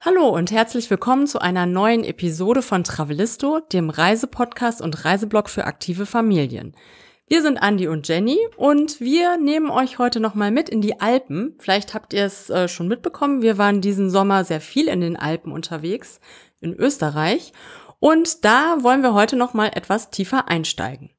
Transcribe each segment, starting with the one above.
Hallo und herzlich willkommen zu einer neuen Episode von Travelisto, dem Reisepodcast und Reiseblog für aktive Familien. Wir sind Andi und Jenny und wir nehmen euch heute nochmal mit in die Alpen. Vielleicht habt ihr es äh, schon mitbekommen, wir waren diesen Sommer sehr viel in den Alpen unterwegs, in Österreich. Und da wollen wir heute nochmal etwas tiefer einsteigen.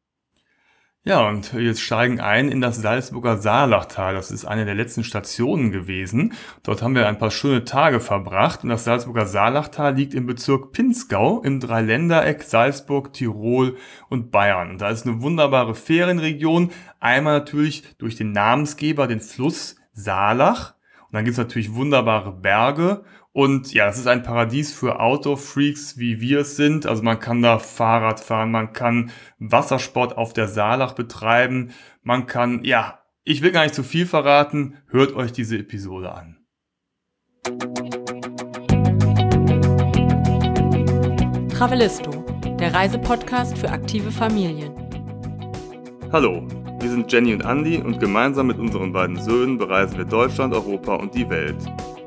Ja, und jetzt steigen ein in das Salzburger Saarlachtal. Das ist eine der letzten Stationen gewesen. Dort haben wir ein paar schöne Tage verbracht. Und das Salzburger Saarlachtal liegt im Bezirk Pinzgau im Dreiländereck Salzburg, Tirol und Bayern. Und da ist eine wunderbare Ferienregion. Einmal natürlich durch den Namensgeber, den Fluss Saarlach. Und dann gibt's natürlich wunderbare Berge und ja, es ist ein Paradies für Outdoor-Freaks, wie wir es sind. Also man kann da Fahrrad fahren, man kann Wassersport auf der Saalach betreiben, man kann, ja, ich will gar nicht zu viel verraten, hört euch diese Episode an. Travelisto, der Reisepodcast für aktive Familien. Hallo, wir sind Jenny und Andy und gemeinsam mit unseren beiden Söhnen bereisen wir Deutschland, Europa und die Welt.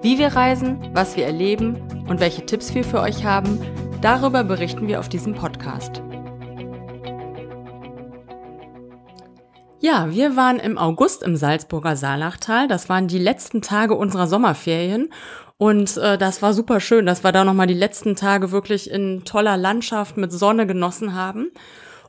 Wie wir reisen, was wir erleben und welche Tipps wir für euch haben, darüber berichten wir auf diesem Podcast. Ja, wir waren im August im Salzburger Saarlachtal. Das waren die letzten Tage unserer Sommerferien. Und äh, das war super schön, dass wir da nochmal die letzten Tage wirklich in toller Landschaft mit Sonne genossen haben.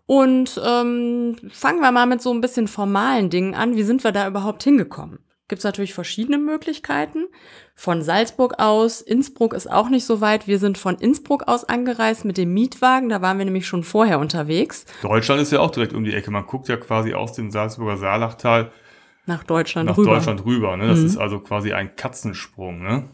Und ähm, fangen wir mal mit so ein bisschen formalen Dingen an. Wie sind wir da überhaupt hingekommen? Gibt es natürlich verschiedene Möglichkeiten von Salzburg aus. Innsbruck ist auch nicht so weit. Wir sind von Innsbruck aus angereist mit dem Mietwagen. Da waren wir nämlich schon vorher unterwegs. Deutschland ist ja auch direkt um die Ecke. Man guckt ja quasi aus dem Salzburger Saarlachtal nach Deutschland nach rüber. Deutschland rüber. Ne? Das mhm. ist also quasi ein Katzensprung. Ne?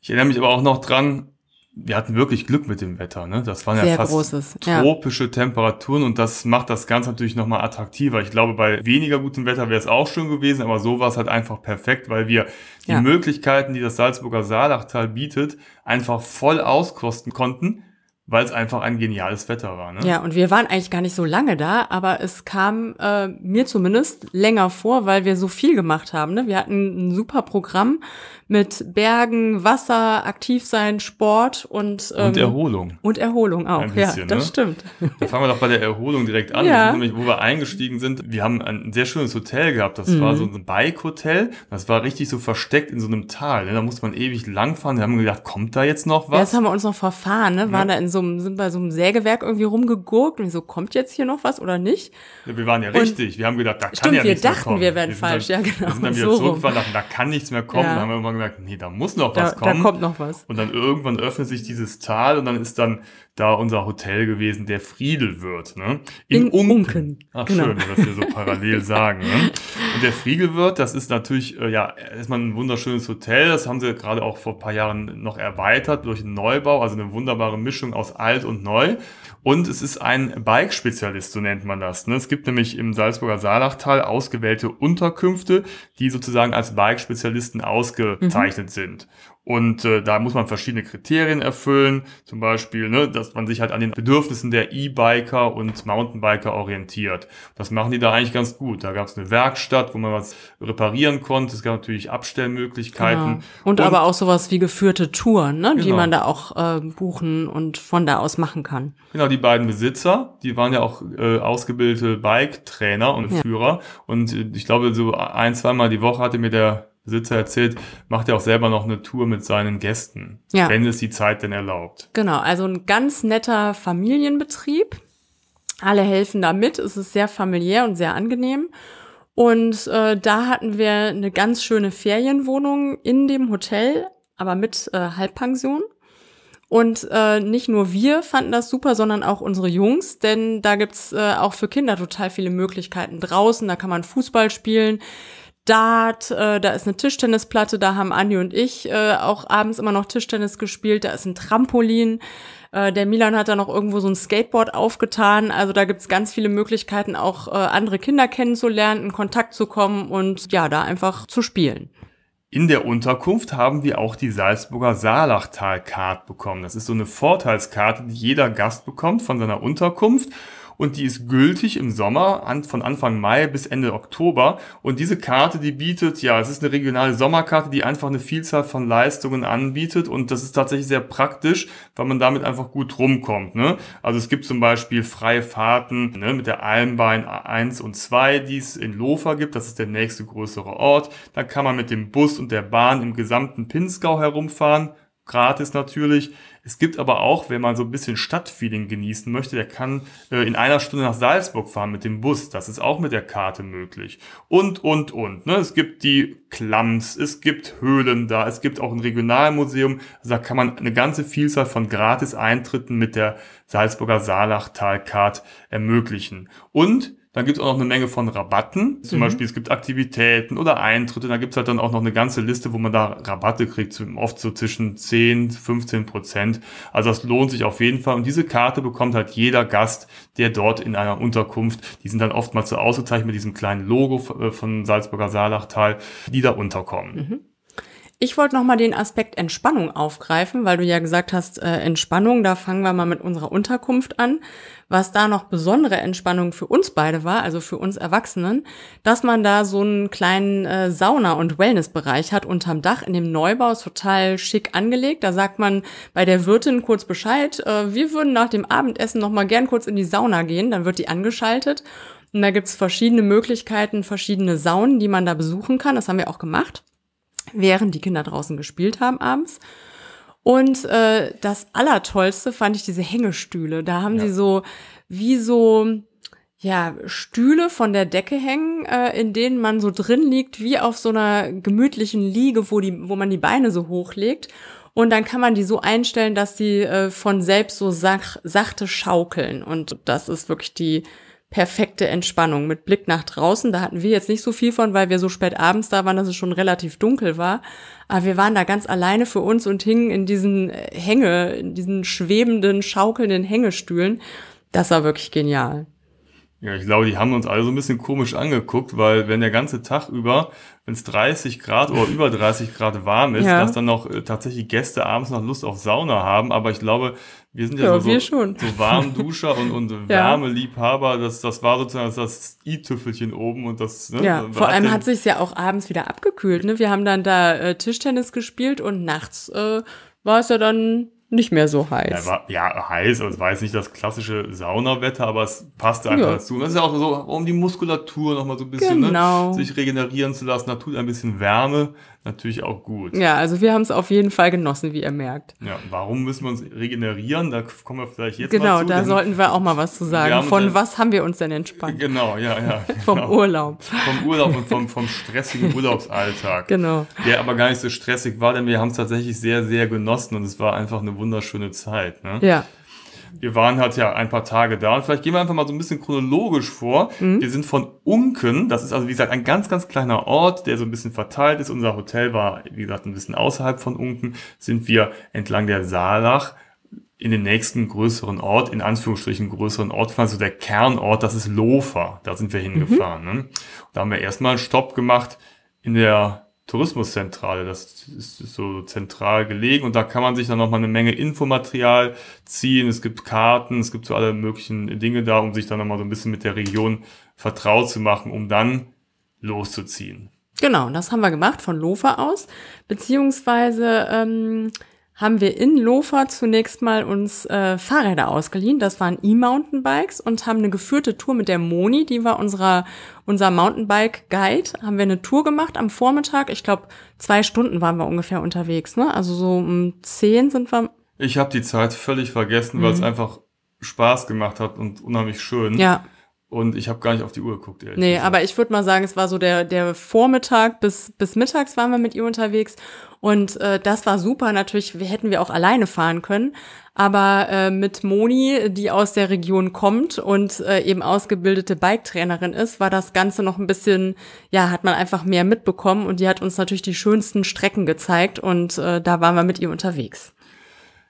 Ich erinnere mich aber auch noch dran, wir hatten wirklich Glück mit dem Wetter. Ne? Das waren Sehr ja fast großes, tropische ja. Temperaturen und das macht das Ganze natürlich nochmal attraktiver. Ich glaube, bei weniger gutem Wetter wäre es auch schön gewesen, aber so war es halt einfach perfekt, weil wir die ja. Möglichkeiten, die das Salzburger Saarlachtal bietet, einfach voll auskosten konnten weil es einfach ein geniales Wetter war. Ne? Ja, und wir waren eigentlich gar nicht so lange da, aber es kam äh, mir zumindest länger vor, weil wir so viel gemacht haben. Ne? Wir hatten ein super Programm mit Bergen, Wasser, aktiv sein, Sport und ähm, und Erholung. Und Erholung auch. Bisschen, ja, das ne? stimmt. Da fangen wir doch bei der Erholung direkt an. Ja. Nämlich, wo wir eingestiegen sind. Wir haben ein sehr schönes Hotel gehabt. Das mhm. war so ein Bike-Hotel. Das war richtig so versteckt in so einem Tal. Ne? Da musste man ewig langfahren. Da haben wir gedacht, kommt da jetzt noch was? Ja, das haben wir uns noch verfahren. Ne? Waren ja. da in so einem, sind bei so einem Sägewerk irgendwie rumgegurkt und so, kommt jetzt hier noch was oder nicht? Ja, wir waren ja richtig. Und wir haben gedacht, da kann ja nichts mehr kommen. wir wären wir falsch. Dann, ja, genau. Wir sind dann wieder so zurückgefahren, dachten, da kann nichts mehr kommen. Ja. Dann haben wir immer gemerkt, nee, da muss noch was da, kommen. Da kommt noch was. Und dann irgendwann öffnet sich dieses Tal und dann ist dann da unser Hotel gewesen, der Friedelwirt, ne? In, In Unken. Unken. Ach, genau. schön, dass wir so parallel sagen, ne? Und der Friedelwirt, das ist natürlich, äh, ja, erstmal ein wunderschönes Hotel. Das haben sie gerade auch vor ein paar Jahren noch erweitert durch einen Neubau, also eine wunderbare Mischung aus alt und neu. Und es ist ein Bike-Spezialist, so nennt man das. Ne? Es gibt nämlich im Salzburger Saarlachtal ausgewählte Unterkünfte, die sozusagen als Bike-Spezialisten ausgezeichnet mhm. sind. Und äh, da muss man verschiedene Kriterien erfüllen, zum Beispiel, ne, dass man sich halt an den Bedürfnissen der E-Biker und Mountainbiker orientiert. Das machen die da eigentlich ganz gut. Da gab es eine Werkstatt, wo man was reparieren konnte. Es gab natürlich Abstellmöglichkeiten. Genau. Und, und, aber auch sowas wie geführte Touren, ne, genau. die man da auch äh, buchen und von da aus machen kann. Genau, die beiden Besitzer, die waren ja auch äh, ausgebildete Bike-Trainer und ja. Führer. Und äh, ich glaube, so ein, zweimal die Woche hatte mir der Besitzer erzählt, macht er auch selber noch eine Tour mit seinen Gästen, ja. wenn es die Zeit denn erlaubt. Genau, also ein ganz netter Familienbetrieb. Alle helfen da mit. Es ist sehr familiär und sehr angenehm. Und äh, da hatten wir eine ganz schöne Ferienwohnung in dem Hotel, aber mit äh, Halbpension. Und äh, nicht nur wir fanden das super, sondern auch unsere Jungs, denn da gibt's äh, auch für Kinder total viele Möglichkeiten draußen. Da kann man Fußball spielen. Dart, äh, da ist eine Tischtennisplatte, da haben Andi und ich äh, auch abends immer noch Tischtennis gespielt, da ist ein Trampolin. Äh, der Milan hat da noch irgendwo so ein Skateboard aufgetan. Also da gibt's ganz viele Möglichkeiten, auch äh, andere Kinder kennenzulernen, in Kontakt zu kommen und ja, da einfach zu spielen. In der Unterkunft haben wir auch die Salzburger Saarlachtal-Card bekommen. Das ist so eine Vorteilskarte, die jeder Gast bekommt von seiner Unterkunft. Und die ist gültig im Sommer von Anfang Mai bis Ende Oktober. Und diese Karte, die bietet, ja, es ist eine regionale Sommerkarte, die einfach eine Vielzahl von Leistungen anbietet und das ist tatsächlich sehr praktisch, weil man damit einfach gut rumkommt. Ne? Also es gibt zum Beispiel freie Fahrten ne, mit der Almbein 1 und 2, die es in Lofer gibt, das ist der nächste größere Ort. Dann kann man mit dem Bus und der Bahn im gesamten Pinzgau herumfahren gratis natürlich. Es gibt aber auch, wenn man so ein bisschen Stadtfeeling genießen möchte, der kann äh, in einer Stunde nach Salzburg fahren mit dem Bus. Das ist auch mit der Karte möglich. Und, und, und. Ne? Es gibt die Klams, es gibt Höhlen da, es gibt auch ein Regionalmuseum. Also da kann man eine ganze Vielzahl von Gratis-Eintritten mit der Salzburger Saarlachtal-Card ermöglichen. Und dann gibt es auch noch eine Menge von Rabatten. Zum mhm. Beispiel, es gibt Aktivitäten oder Eintritte. Da gibt es halt dann auch noch eine ganze Liste, wo man da Rabatte kriegt, oft so zwischen 10, 15 Prozent. Also das lohnt sich auf jeden Fall. Und diese Karte bekommt halt jeder Gast, der dort in einer Unterkunft, die sind dann oftmals so ausgezeichnet mit diesem kleinen Logo äh, von Salzburger Saarlachtal, die da unterkommen. Mhm. Ich wollte noch mal den Aspekt Entspannung aufgreifen, weil du ja gesagt hast, äh, Entspannung, da fangen wir mal mit unserer Unterkunft an. Was da noch besondere Entspannung für uns beide war, also für uns Erwachsenen, dass man da so einen kleinen äh, Sauna- und Wellnessbereich hat unterm Dach in dem Neubau, ist total schick angelegt. Da sagt man bei der Wirtin kurz Bescheid, äh, wir würden nach dem Abendessen noch mal gern kurz in die Sauna gehen, dann wird die angeschaltet. Und da gibt's verschiedene Möglichkeiten, verschiedene Saunen, die man da besuchen kann. Das haben wir auch gemacht während die Kinder draußen gespielt haben abends. Und äh, das Allertollste fand ich diese Hängestühle. Da haben ja. sie so wie so ja Stühle von der Decke hängen, äh, in denen man so drin liegt, wie auf so einer gemütlichen Liege, wo die, wo man die Beine so hochlegt. Und dann kann man die so einstellen, dass die äh, von selbst so sach, sachte schaukeln. Und das ist wirklich die perfekte Entspannung mit Blick nach draußen. Da hatten wir jetzt nicht so viel von, weil wir so spät abends da waren, dass es schon relativ dunkel war. Aber wir waren da ganz alleine für uns und hingen in diesen äh, Hänge, in diesen schwebenden, schaukelnden Hängestühlen. Das war wirklich genial. Ja, ich glaube, die haben uns alle so ein bisschen komisch angeguckt, weil wenn der ganze Tag über, wenn es 30 Grad oder über 30 Grad warm ist, ja. dass dann noch äh, tatsächlich Gäste abends noch Lust auf Sauna haben. Aber ich glaube, wir sind ja, ja so, so, so Warmduscher und, und ja. Wärmeliebhaber. Das, das war sozusagen das i-Tüffelchen oben und das. Ne, ja, vor allem hat sich ja auch abends wieder abgekühlt. Ne? Wir haben dann da äh, Tischtennis gespielt und nachts äh, war es ja dann nicht mehr so heiß. Ja, war, ja heiß, also es war jetzt nicht das klassische Saunawetter, aber es passte einfach ja. dazu. das ist ja auch so, um die Muskulatur nochmal so ein bisschen ne, genau. ne, sich regenerieren zu lassen. Da tut ein bisschen Wärme natürlich auch gut. Ja, also wir haben es auf jeden Fall genossen, wie ihr merkt. Ja, warum müssen wir uns regenerieren? Da kommen wir vielleicht jetzt genau, mal zu. Genau, da sollten wir auch mal was zu sagen. Von was haben wir uns denn entspannt? Genau, ja, ja. Genau. vom Urlaub. Vom Urlaub und vom, vom stressigen Urlaubsalltag. Genau. Der aber gar nicht so stressig war, denn wir haben es tatsächlich sehr, sehr genossen und es war einfach eine wunderschöne Zeit. Ne? Ja wir waren halt ja ein paar Tage da und vielleicht gehen wir einfach mal so ein bisschen chronologisch vor. Mhm. Wir sind von Unken, das ist also wie gesagt ein ganz, ganz kleiner Ort, der so ein bisschen verteilt ist. Unser Hotel war, wie gesagt, ein bisschen außerhalb von Unken, sind wir entlang der Saalach in den nächsten größeren Ort, in Anführungsstrichen größeren Ort, also der Kernort, das ist Lofer. Da sind wir hingefahren. Mhm. Ne? Und da haben wir erstmal einen Stopp gemacht in der Tourismuszentrale. Das ist so zentral gelegen und da kann man sich dann nochmal eine Menge Infomaterial ziehen. Es gibt Karten, es gibt so alle möglichen Dinge da, um sich dann nochmal so ein bisschen mit der Region vertraut zu machen, um dann loszuziehen. Genau, das haben wir gemacht von Lofer aus, beziehungsweise ähm, haben wir in Lofer zunächst mal uns äh, Fahrräder ausgeliehen. Das waren E-Mountainbikes und haben eine geführte Tour mit der Moni, die war unserer, unser Mountainbike-Guide. Haben wir eine Tour gemacht am Vormittag. Ich glaube, zwei Stunden waren wir ungefähr unterwegs. Ne? Also so um zehn sind wir. Ich habe die Zeit völlig vergessen, mhm. weil es einfach Spaß gemacht hat und unheimlich schön. Ja. Und ich habe gar nicht auf die Uhr geguckt. Ehrlich nee, gesagt. aber ich würde mal sagen, es war so der, der Vormittag bis, bis mittags waren wir mit ihr unterwegs. Und äh, das war super. Natürlich wir, hätten wir auch alleine fahren können. Aber äh, mit Moni, die aus der Region kommt und äh, eben ausgebildete Biketrainerin ist, war das Ganze noch ein bisschen, ja, hat man einfach mehr mitbekommen. Und die hat uns natürlich die schönsten Strecken gezeigt. Und äh, da waren wir mit ihr unterwegs.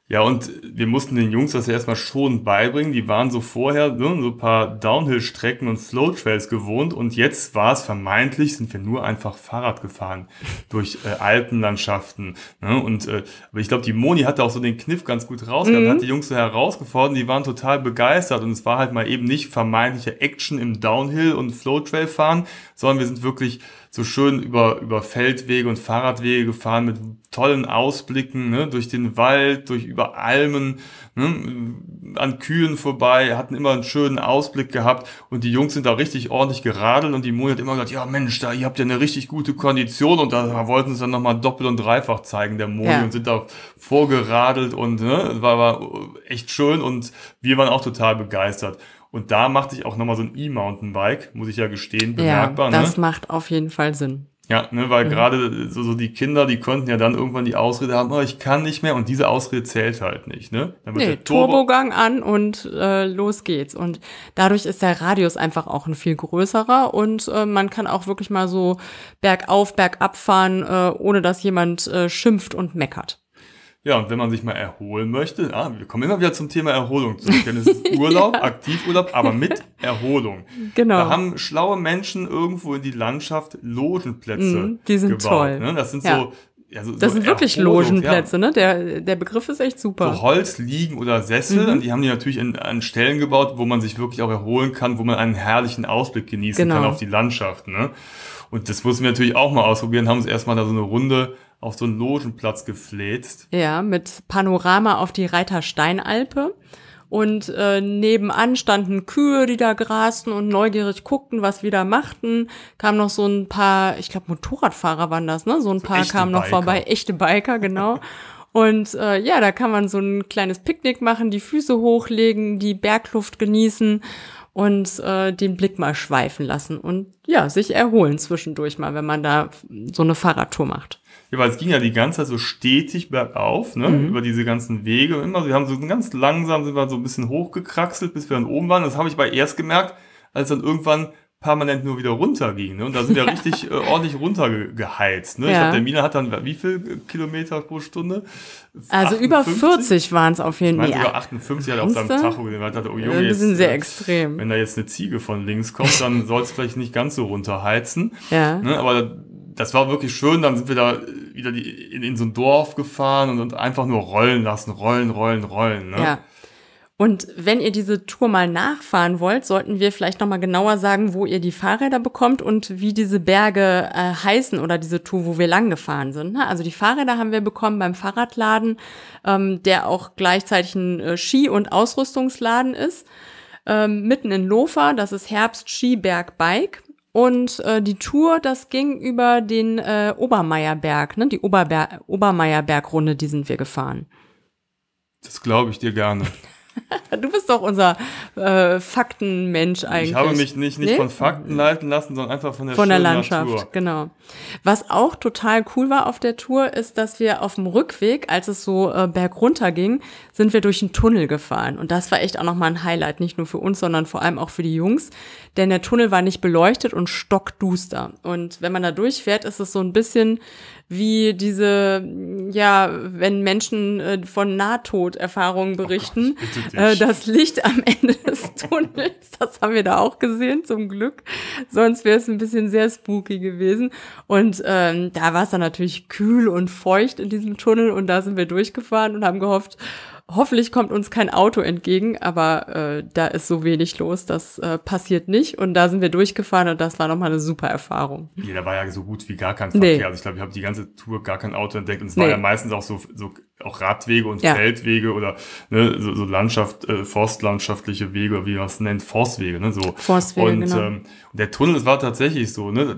Ja, und wir mussten den Jungs das ja erstmal schon beibringen. Die waren so vorher ne, so ein paar Downhill-Strecken und Slow-Trails gewohnt und jetzt war es vermeintlich, sind wir nur einfach Fahrrad gefahren durch äh, Alpenlandschaften. Ne? Und äh, aber ich glaube, die Moni hatte auch so den Kniff ganz gut rausgehabt, mhm. hat die Jungs so herausgefordert, die waren total begeistert und es war halt mal eben nicht vermeintliche Action im Downhill und Flow-Trail fahren, sondern wir sind wirklich so schön über, über Feldwege und Fahrradwege gefahren mit tollen Ausblicken ne, durch den Wald, durch über Almen, ne, an Kühen vorbei, hatten immer einen schönen Ausblick gehabt und die Jungs sind da richtig ordentlich geradelt und die Moni hat immer gesagt, ja Mensch, da ihr habt ja eine richtig gute Kondition und da wollten sie dann nochmal doppelt und dreifach zeigen, der Moni, ja. und sind da vorgeradelt und ne, war, war echt schön und wir waren auch total begeistert. Und da macht sich auch nochmal so ein E-Mountainbike, muss ich ja gestehen, bemerkbar. Ja, das ne? macht auf jeden Fall Sinn. Ja, ne, weil mhm. gerade so, so die Kinder, die konnten ja dann irgendwann die Ausrede haben, oh, ich kann nicht mehr und diese Ausrede zählt halt nicht. Ne? Dann wird nee, der Turbo Turbogang an und äh, los geht's. Und dadurch ist der Radius einfach auch ein viel größerer und äh, man kann auch wirklich mal so bergauf, bergab fahren, äh, ohne dass jemand äh, schimpft und meckert. Ja, und wenn man sich mal erholen möchte, ah, wir kommen immer wieder zum Thema Erholung zurück, denn es ist Urlaub, ja. Aktivurlaub, aber mit Erholung. Genau. Da haben schlaue Menschen irgendwo in die Landschaft Logenplätze mm, Die sind gebaut, toll. Ne? Das sind ja. so ja, so, das so sind wirklich Erholung, Logenplätze, ja. ne? Der, der Begriff ist echt super. So Holz, Liegen oder Sessel, mhm. die haben die natürlich in, an Stellen gebaut, wo man sich wirklich auch erholen kann, wo man einen herrlichen Ausblick genießen genau. kann auf die Landschaft, ne? Und das mussten wir natürlich auch mal ausprobieren, haben uns erstmal da so eine Runde auf so einen Logenplatz gefläzt. Ja, mit Panorama auf die Reitersteinalpe. Und äh, nebenan standen Kühe, die da grasten und neugierig guckten, was wir da machten. Kam noch so ein paar, ich glaube Motorradfahrer waren das, ne? So ein so paar kamen noch vorbei, echte Biker, genau. und äh, ja, da kann man so ein kleines Picknick machen, die Füße hochlegen, die Bergluft genießen und äh, den Blick mal schweifen lassen und ja, sich erholen zwischendurch mal, wenn man da so eine Fahrradtour macht. Ja, weil es ging ja die ganze Zeit so stetig bergauf, ne, mhm. über diese ganzen Wege. Immer, wir haben so ganz langsam sind wir so ein bisschen hochgekraxelt, bis wir dann oben waren. Das habe ich aber erst gemerkt, als dann irgendwann permanent nur wieder runterging. Ne? Und da sind wir ja. richtig äh, ordentlich runtergeheizt. Ne? Ja. Ich glaube, der Mina hat dann wie viel Kilometer pro Stunde? Also 58? über 40 waren es auf jeden Fall. Ich meine, sogar 58 hat er auf seinem Tacho gesehen. Er dachte, oh Junge, Wir sind sehr äh, extrem. Wenn da jetzt eine Ziege von links kommt, dann soll es vielleicht nicht ganz so runterheizen. Ja. Ne? Aber das war wirklich schön. Dann sind wir da wieder die, in, in so ein Dorf gefahren und, und einfach nur rollen lassen, rollen, rollen, rollen. Ne? Ja. Und wenn ihr diese Tour mal nachfahren wollt, sollten wir vielleicht noch mal genauer sagen, wo ihr die Fahrräder bekommt und wie diese Berge äh, heißen oder diese Tour, wo wir lang gefahren sind. Ne? Also die Fahrräder haben wir bekommen beim Fahrradladen, ähm, der auch gleichzeitig ein äh, Ski- und Ausrüstungsladen ist. Ähm, mitten in Lofer, das ist Herbst Skiberg Bike. Und äh, die Tour, das ging über den äh, Obermeierberg, ne? die Oberber Obermeierbergrunde, die sind wir gefahren. Das glaube ich dir gerne. Du bist doch unser äh, Faktenmensch eigentlich. Ich habe mich nicht, nicht nee? von Fakten leiten lassen, sondern einfach von der, von der Landschaft. Natur. Genau. Was auch total cool war auf der Tour, ist, dass wir auf dem Rückweg, als es so äh, bergunter ging, sind wir durch einen Tunnel gefahren. Und das war echt auch nochmal ein Highlight, nicht nur für uns, sondern vor allem auch für die Jungs. Denn der Tunnel war nicht beleuchtet und stockduster. Und wenn man da durchfährt, ist es so ein bisschen wie diese, ja, wenn Menschen äh, von Nahtoderfahrungen berichten, oh Gott, äh, das Licht am Ende des Tunnels, das haben wir da auch gesehen, zum Glück. Sonst wäre es ein bisschen sehr spooky gewesen. Und ähm, da war es dann natürlich kühl und feucht in diesem Tunnel und da sind wir durchgefahren und haben gehofft, Hoffentlich kommt uns kein Auto entgegen, aber äh, da ist so wenig los, das äh, passiert nicht. Und da sind wir durchgefahren und das war nochmal eine super Erfahrung. Ja, da war ja so gut wie gar kein Verkehr. Nee. Also ich glaube, ich habe die ganze Tour gar kein Auto entdeckt und es nee. war ja meistens auch so, so auch Radwege und ja. Feldwege oder ne, so, so Landschaft, äh, forstlandschaftliche Wege, wie man es nennt, Forstwege, ne? So. Forstwege, und genau. ähm, der Tunnel, das war tatsächlich so, ne?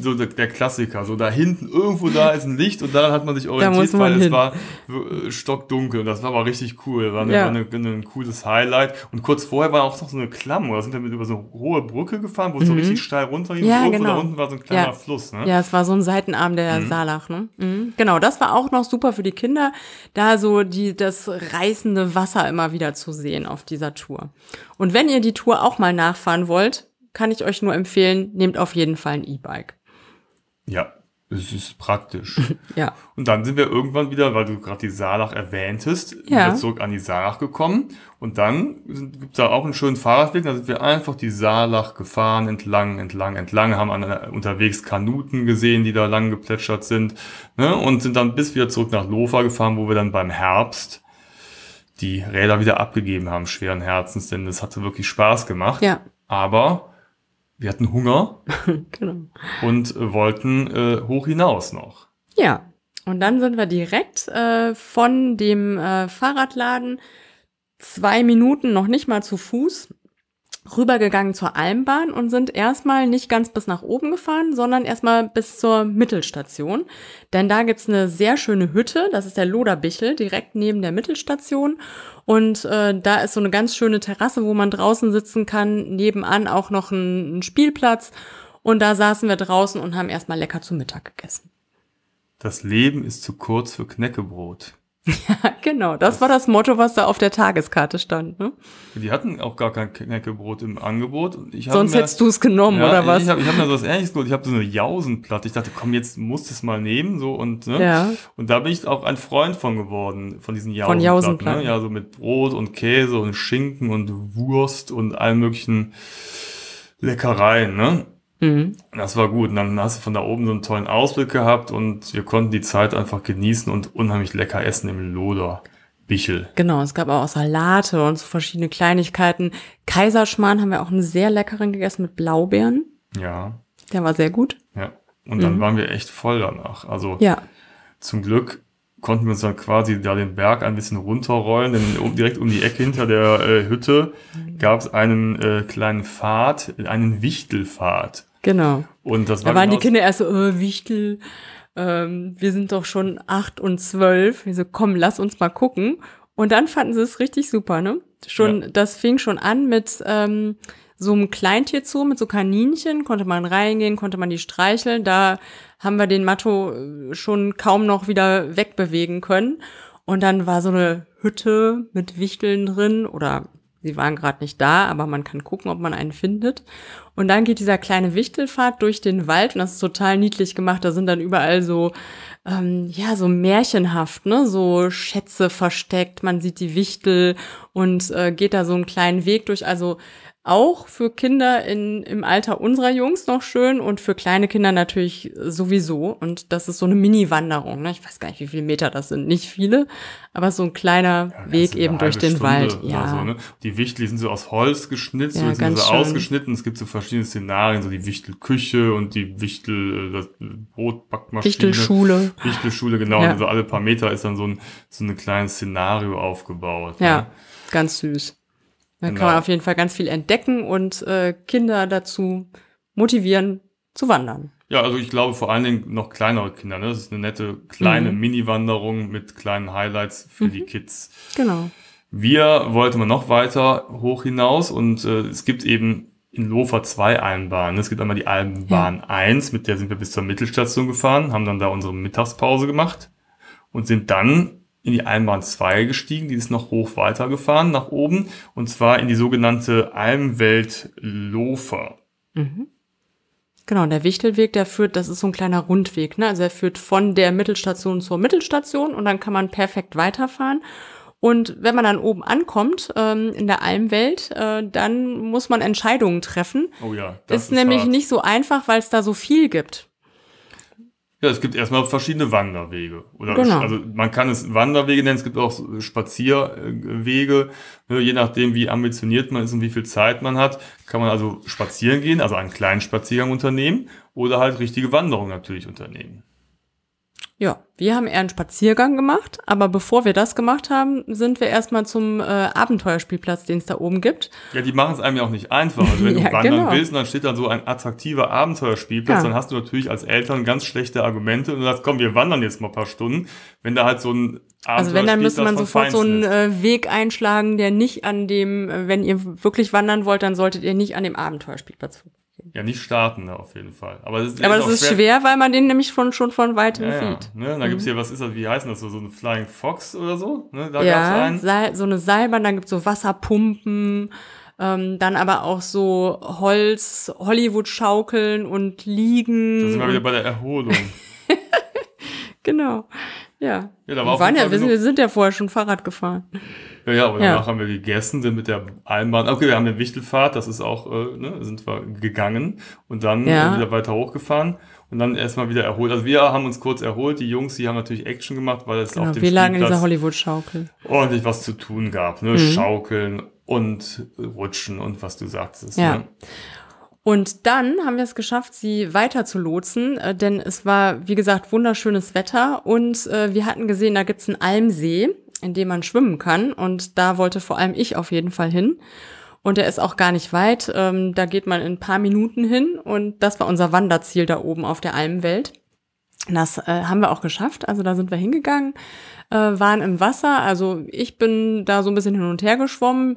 So der, der, Klassiker. So da hinten, irgendwo da ist ein Licht und daran hat man sich orientiert, man weil hin. es war äh, stockdunkel und das war aber richtig cool. War, eine, ja. war eine, eine, ein cooles Highlight. Und kurz vorher war auch noch so eine Klamm, oder sind wir mit über so eine hohe Brücke gefahren, wo es mhm. so richtig steil runterging ja, und genau. da unten war so ein kleiner ja. Fluss, ne? Ja, es war so ein Seitenarm der mhm. Salach, ne? Mhm. Genau, das war auch noch super für die Kinder da so die, das reißende Wasser immer wieder zu sehen auf dieser Tour. Und wenn ihr die Tour auch mal nachfahren wollt, kann ich euch nur empfehlen, nehmt auf jeden Fall ein E-Bike. Ja, Es ist praktisch. Ja. Und dann sind wir irgendwann wieder, weil du gerade die Saalach erwähntest, Ja. wieder zurück an die Saalach gekommen. Und dann gibt es da auch einen schönen Fahrradweg. Da sind wir einfach die Saalach gefahren, entlang, entlang, entlang, haben an, unterwegs Kanuten gesehen, die da lang geplätschert sind. Ne? Und sind dann bis wieder zurück nach Lofa gefahren, wo wir dann beim Herbst die Räder wieder abgegeben haben, schweren Herzens, denn das hatte wirklich Spaß gemacht. Ja, Aber wir hatten Hunger genau. und äh, wollten äh, hoch hinaus noch. Ja. Und dann sind wir direkt äh, von dem äh, Fahrradladen zwei Minuten noch nicht mal zu Fuß rübergegangen zur Almbahn und sind erstmal nicht ganz bis nach oben gefahren, sondern erstmal bis zur Mittelstation. Denn da gibt's eine sehr schöne Hütte, das ist der Loderbichel, direkt neben der Mittelstation. Und äh, da ist so eine ganz schöne Terrasse, wo man draußen sitzen kann, nebenan auch noch ein, ein Spielplatz. Und da saßen wir draußen und haben erstmal lecker zu Mittag gegessen. Das Leben ist zu kurz für Knäckebrot. Genau, das war das Motto, was da auf der Tageskarte stand. Ne? Die hatten auch gar kein Knäckebrot im Angebot. Sonst mir, hättest du es genommen, ja, oder was? Ich habe ich hab mir so was Ähnliches geholt. Ich habe so eine Jausenplatte. Ich dachte, komm, jetzt musst du es mal nehmen. So, und, ne? Ja. und da bin ich auch ein Freund von geworden, von diesen Von Jausenplatten. Jausenplatten. Ne? Ja, so mit Brot und Käse und Schinken und Wurst und allen möglichen Leckereien. Ne? Mhm. Das war gut. Und dann hast du von da oben so einen tollen Ausblick gehabt und wir konnten die Zeit einfach genießen und unheimlich lecker essen im Loder. Bichel. Genau, es gab auch Salate und so verschiedene Kleinigkeiten. Kaiserschmarrn haben wir auch einen sehr leckeren gegessen mit Blaubeeren. Ja, Der war sehr gut. ja. Und dann waren wir echt voll danach. Also Ja, zum Glück konnten wir uns dann quasi da den Berg ein bisschen runterrollen, denn direkt um die Ecke hinter der äh, Hütte gab es einen äh, kleinen Pfad, einen Wichtelpfad. Genau. Und das war Da waren die genau- Kinder erst so, äh, Wichtel, ähm, wir sind doch schon acht und zwölf. Wir so, komm, lass uns mal gucken. Und dann fanden sie es richtig super, ne? Schon, Ja. das fing schon an mit ähm, so einem Kleintierzoo, mit so Kaninchen, konnte man reingehen, konnte man die streicheln. Da haben wir den Matto äh, schon kaum noch wieder wegbewegen können. Und dann war so eine Hütte mit Wichteln drin oder sie waren gerade nicht da, aber man kann gucken, ob man einen findet. Und dann geht dieser kleine Wichtelpfad durch den Wald und das ist total niedlich gemacht. Da sind dann überall so, ähm, ja, so märchenhaft, ne, so Schätze versteckt. Man sieht die Wichtel und äh, geht da so einen kleinen Weg durch. Also auch für Kinder in, im Alter unserer Jungs noch schön und für kleine Kinder natürlich sowieso. Und das ist so eine Mini-Wanderung. Ne? Ich weiß gar nicht, wie viele Meter das sind. Nicht viele, aber so ein kleiner Ja, Weg eben durch den Stunde Wald. Ja, So, ne? Die Wichtel sind so aus Holz geschnitzt, Ja, so, sind so schön. ausgeschnitten. Es gibt so verschiedene Szenarien, so die Wichtelküche und die Wichtel, äh, das Brotbackmaschine. Wichtelschule. Wichtelschule, genau. Ja. Also alle paar Meter ist dann so ein, so ein kleines Szenario aufgebaut. Ja, Ne? ganz süß. Da Genau. kann man auf jeden Fall ganz viel entdecken und äh, Kinder dazu motivieren zu wandern. Ja, also ich glaube vor allen Dingen noch kleinere Kinder. Ne? Das ist eine nette kleine Mhm. Mini-Wanderung mit kleinen Highlights für die Kids. Genau. Wir wollten mal noch weiter hoch hinaus und äh, es gibt eben in Lofer zwei Almbahnen. Es gibt einmal die Almbahn 1, mit der sind wir bis zur Mittelstation gefahren, haben dann da unsere Mittagspause gemacht und sind dann in die Almbahn 2 gestiegen, die ist noch hoch weitergefahren nach oben und zwar in die sogenannte Almwelt Lofer. Mhm. Genau, und der Wichtelweg, der führt, das ist so ein kleiner Rundweg, ne? Also er führt von der Mittelstation zur Mittelstation und dann kann man perfekt weiterfahren. Und wenn man dann oben ankommt, ähm, in der Almwelt, äh, dann muss man Entscheidungen treffen. Oh ja, das ist, nämlich hart. nicht so einfach, weil es da so viel gibt. Ja, es gibt erstmal verschiedene Wanderwege. Oder Genau. also man kann es Wanderwege nennen, es gibt auch Spazierwege. Ne, Je nachdem, wie ambitioniert man ist und wie viel Zeit man hat, kann man also spazieren gehen, also einen kleinen Spaziergang unternehmen oder halt richtige Wanderung natürlich unternehmen. Ja, wir haben eher einen Spaziergang gemacht, aber bevor wir das gemacht haben, sind wir erstmal zum äh, Abenteuerspielplatz, den es da oben gibt. Ja, die machen es einem ja auch nicht einfach. Also wenn Ja, du wandern genau. willst und dann steht da so ein attraktiver Abenteuerspielplatz, Ja. dann hast du natürlich als Eltern ganz schlechte Argumente und du sagst, komm, wir wandern jetzt mal ein paar Stunden. Wenn da halt so ein Also wenn, dann müsste man sofort so einen äh, Weg einschlagen, der nicht an dem, äh, wenn ihr wirklich wandern wollt, dann solltet ihr nicht an dem Abenteuerspielplatz vorbeigehen. Ja, nicht starten, ne, auf jeden Fall. Aber das ist, Aber das ist schwer, weil man den nämlich von, schon von weitem Ja, ja. sieht. Ne? Da gibt's hier, was ist das, wie heißen das so, so ein Flying Fox oder so? Ne? Da gab's Ja, einen. Seil, so eine Seilbahn, dann gibt's so Wasserpumpen, ähm, dann aber auch so Holz, Hollywood-Schaukeln und Liegen. Da sind wir wieder bei der Erholung. genau. Ja. Ja, da wir, war auf waren ja, wir, sind, wir sind ja vorher schon Fahrrad gefahren. Ja, ja, aber Ja. danach haben wir gegessen, sind mit der Almbahn, okay, wir haben eine Wichtelfahrt, das ist auch, äh, ne, sind wir gegangen und dann Ja. äh, wieder weiter hochgefahren und dann erstmal wieder erholt. Also wir haben uns kurz erholt, die Jungs, die haben natürlich Action gemacht, weil es auf Genau, dem wir lagen in dieser Hollywood-Schaukel. ordentlich was zu tun gab, ne, Mhm. Schaukeln und Rutschen und was du sagtest. Ja. Ne? Und dann haben wir es geschafft, sie weiter zu lotsen, äh, denn es war, wie gesagt, wunderschönes Wetter und äh, wir hatten gesehen, da gibt's einen Almsee, in dem man schwimmen kann und da wollte vor allem ich auf jeden Fall hin. Und der ist auch gar nicht weit, ähm, da geht man in ein paar Minuten hin und das war unser Wanderziel da oben auf der Almwelt. Das äh, haben wir auch geschafft, also da sind wir hingegangen, äh, waren im Wasser, also ich bin da so ein bisschen hin und her geschwommen.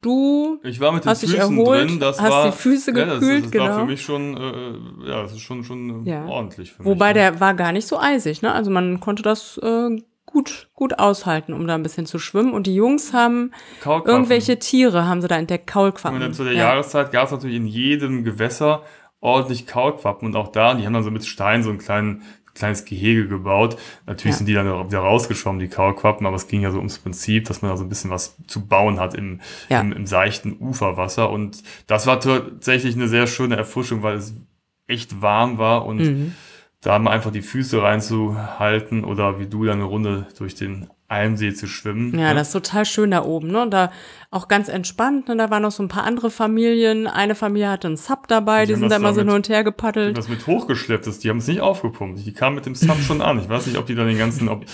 Du Ich war mit den Hast dich Füßen erholt, drin, das hast war, die Füße ja, das, gekühlt, das, das war genau. für mich schon, äh, ja, das ist schon, schon äh, Ja. ordentlich für Wobei mich. ne? der war gar nicht so eisig, ne? Also man konnte das äh, gut, gut aushalten, um da ein bisschen zu schwimmen. Und die Jungs haben irgendwelche Tiere, haben sie da entdeckt, Kaulquappen. Und zu der ja. Jahreszeit gab es natürlich in jedem Gewässer ordentlich Kaulquappen und auch da, die haben dann so mit Stein so ein kleinen, kleines Gehege gebaut. Natürlich Ja. sind die dann wieder rausgeschwommen, die Kaulquappen, aber es ging ja so ums Prinzip, dass man da so ein bisschen was zu bauen hat im, Ja. im, im seichten Uferwasser. Und das war tatsächlich eine sehr schöne Erfrischung, weil es echt warm war und Mhm. da mal einfach die Füße reinzuhalten oder wie du dann eine Runde durch den Almsee zu schwimmen. Ja, ne? das ist total schön da oben, ne? Und da auch ganz entspannt, ne? Da waren noch so ein paar andere Familien. Eine Familie hatte einen Sub dabei, Die die, sind da immer so hin und her gepaddelt. das mit hochgeschleppt ist, die haben es nicht aufgepumpt. Die kamen mit dem Sub schon an. Ich weiß nicht, ob die dann den ganzen, ob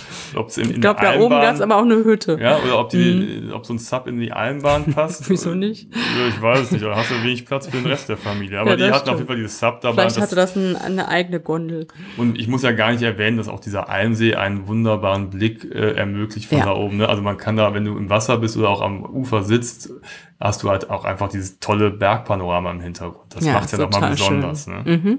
es in, in Ich glaube, da oben Almbahn- gab's aber auch eine Hütte. ja, oder ob die, ob so ein Sub in die Almbahn passt. Wieso nicht? Ja, ich weiß es nicht. Da hast du wenig Platz für den Rest der Familie. Aber Ja, die hatten auf stimmt. jeden Fall dieses Sub dabei. Vielleicht Das- hatte das ein, eine eigene Gondel. und ich muss ja gar nicht erwähnen, dass auch dieser Almsee einen wunderbaren Blick äh, ermöglicht von Ja. da oben. Ne? Also man kann da, wenn du im Wasser bist oder auch am Ufer sitzt, hast du halt auch einfach dieses tolle Bergpanorama im Hintergrund. Das Ja, macht ja nochmal schön. besonders. Ne?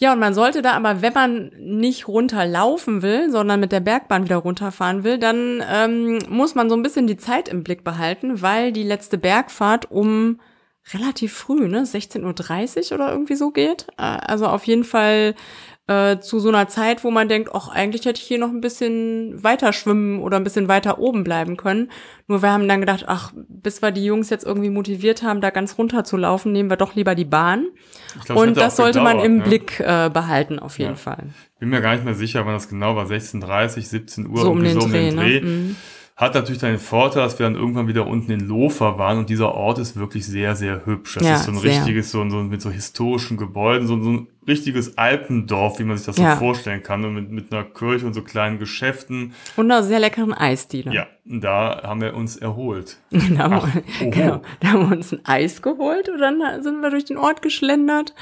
Ja, und man sollte da aber, wenn man nicht runterlaufen will, sondern mit der Bergbahn wieder runterfahren will, dann ähm, muss man so ein bisschen die Zeit im Blick behalten, weil die letzte Bergfahrt um relativ früh, ne, 16.30 Uhr oder irgendwie so geht. Äh, Also auf jeden Fall äh, zu so einer Zeit, wo man denkt, ach, eigentlich hätte ich hier noch ein bisschen weiter schwimmen oder ein bisschen weiter oben bleiben können. Nur wir haben dann gedacht, ach, bis wir die Jungs jetzt irgendwie motiviert haben, da ganz runter zu laufen, nehmen wir doch lieber die Bahn. Glaub, Und das sollte man gedauert, im ne? Blick äh, behalten, auf jeden Ja. Fall. bin mir gar nicht mehr sicher, wann das genau war, 16.30, 17 Uhr, So um irgendwie den Dreh, ne? Mhm. Hat natürlich den Vorteil, dass wir dann irgendwann wieder unten in Lofer waren und dieser Ort ist wirklich sehr, sehr hübsch. Das Ja, ist so ein sehr. richtiges, so, ein- so mit so historischen Gebäuden, so, so ein richtiges Alpendorf, wie man sich das Ja. so vorstellen kann, und mit, mit einer Kirche und so kleinen Geschäften. Und einer sehr leckeren Eisdiele. Ja, und da haben wir uns erholt. Genau. Ach, oho. genau. Da haben wir uns ein Eis geholt und dann sind wir durch den Ort geschlendert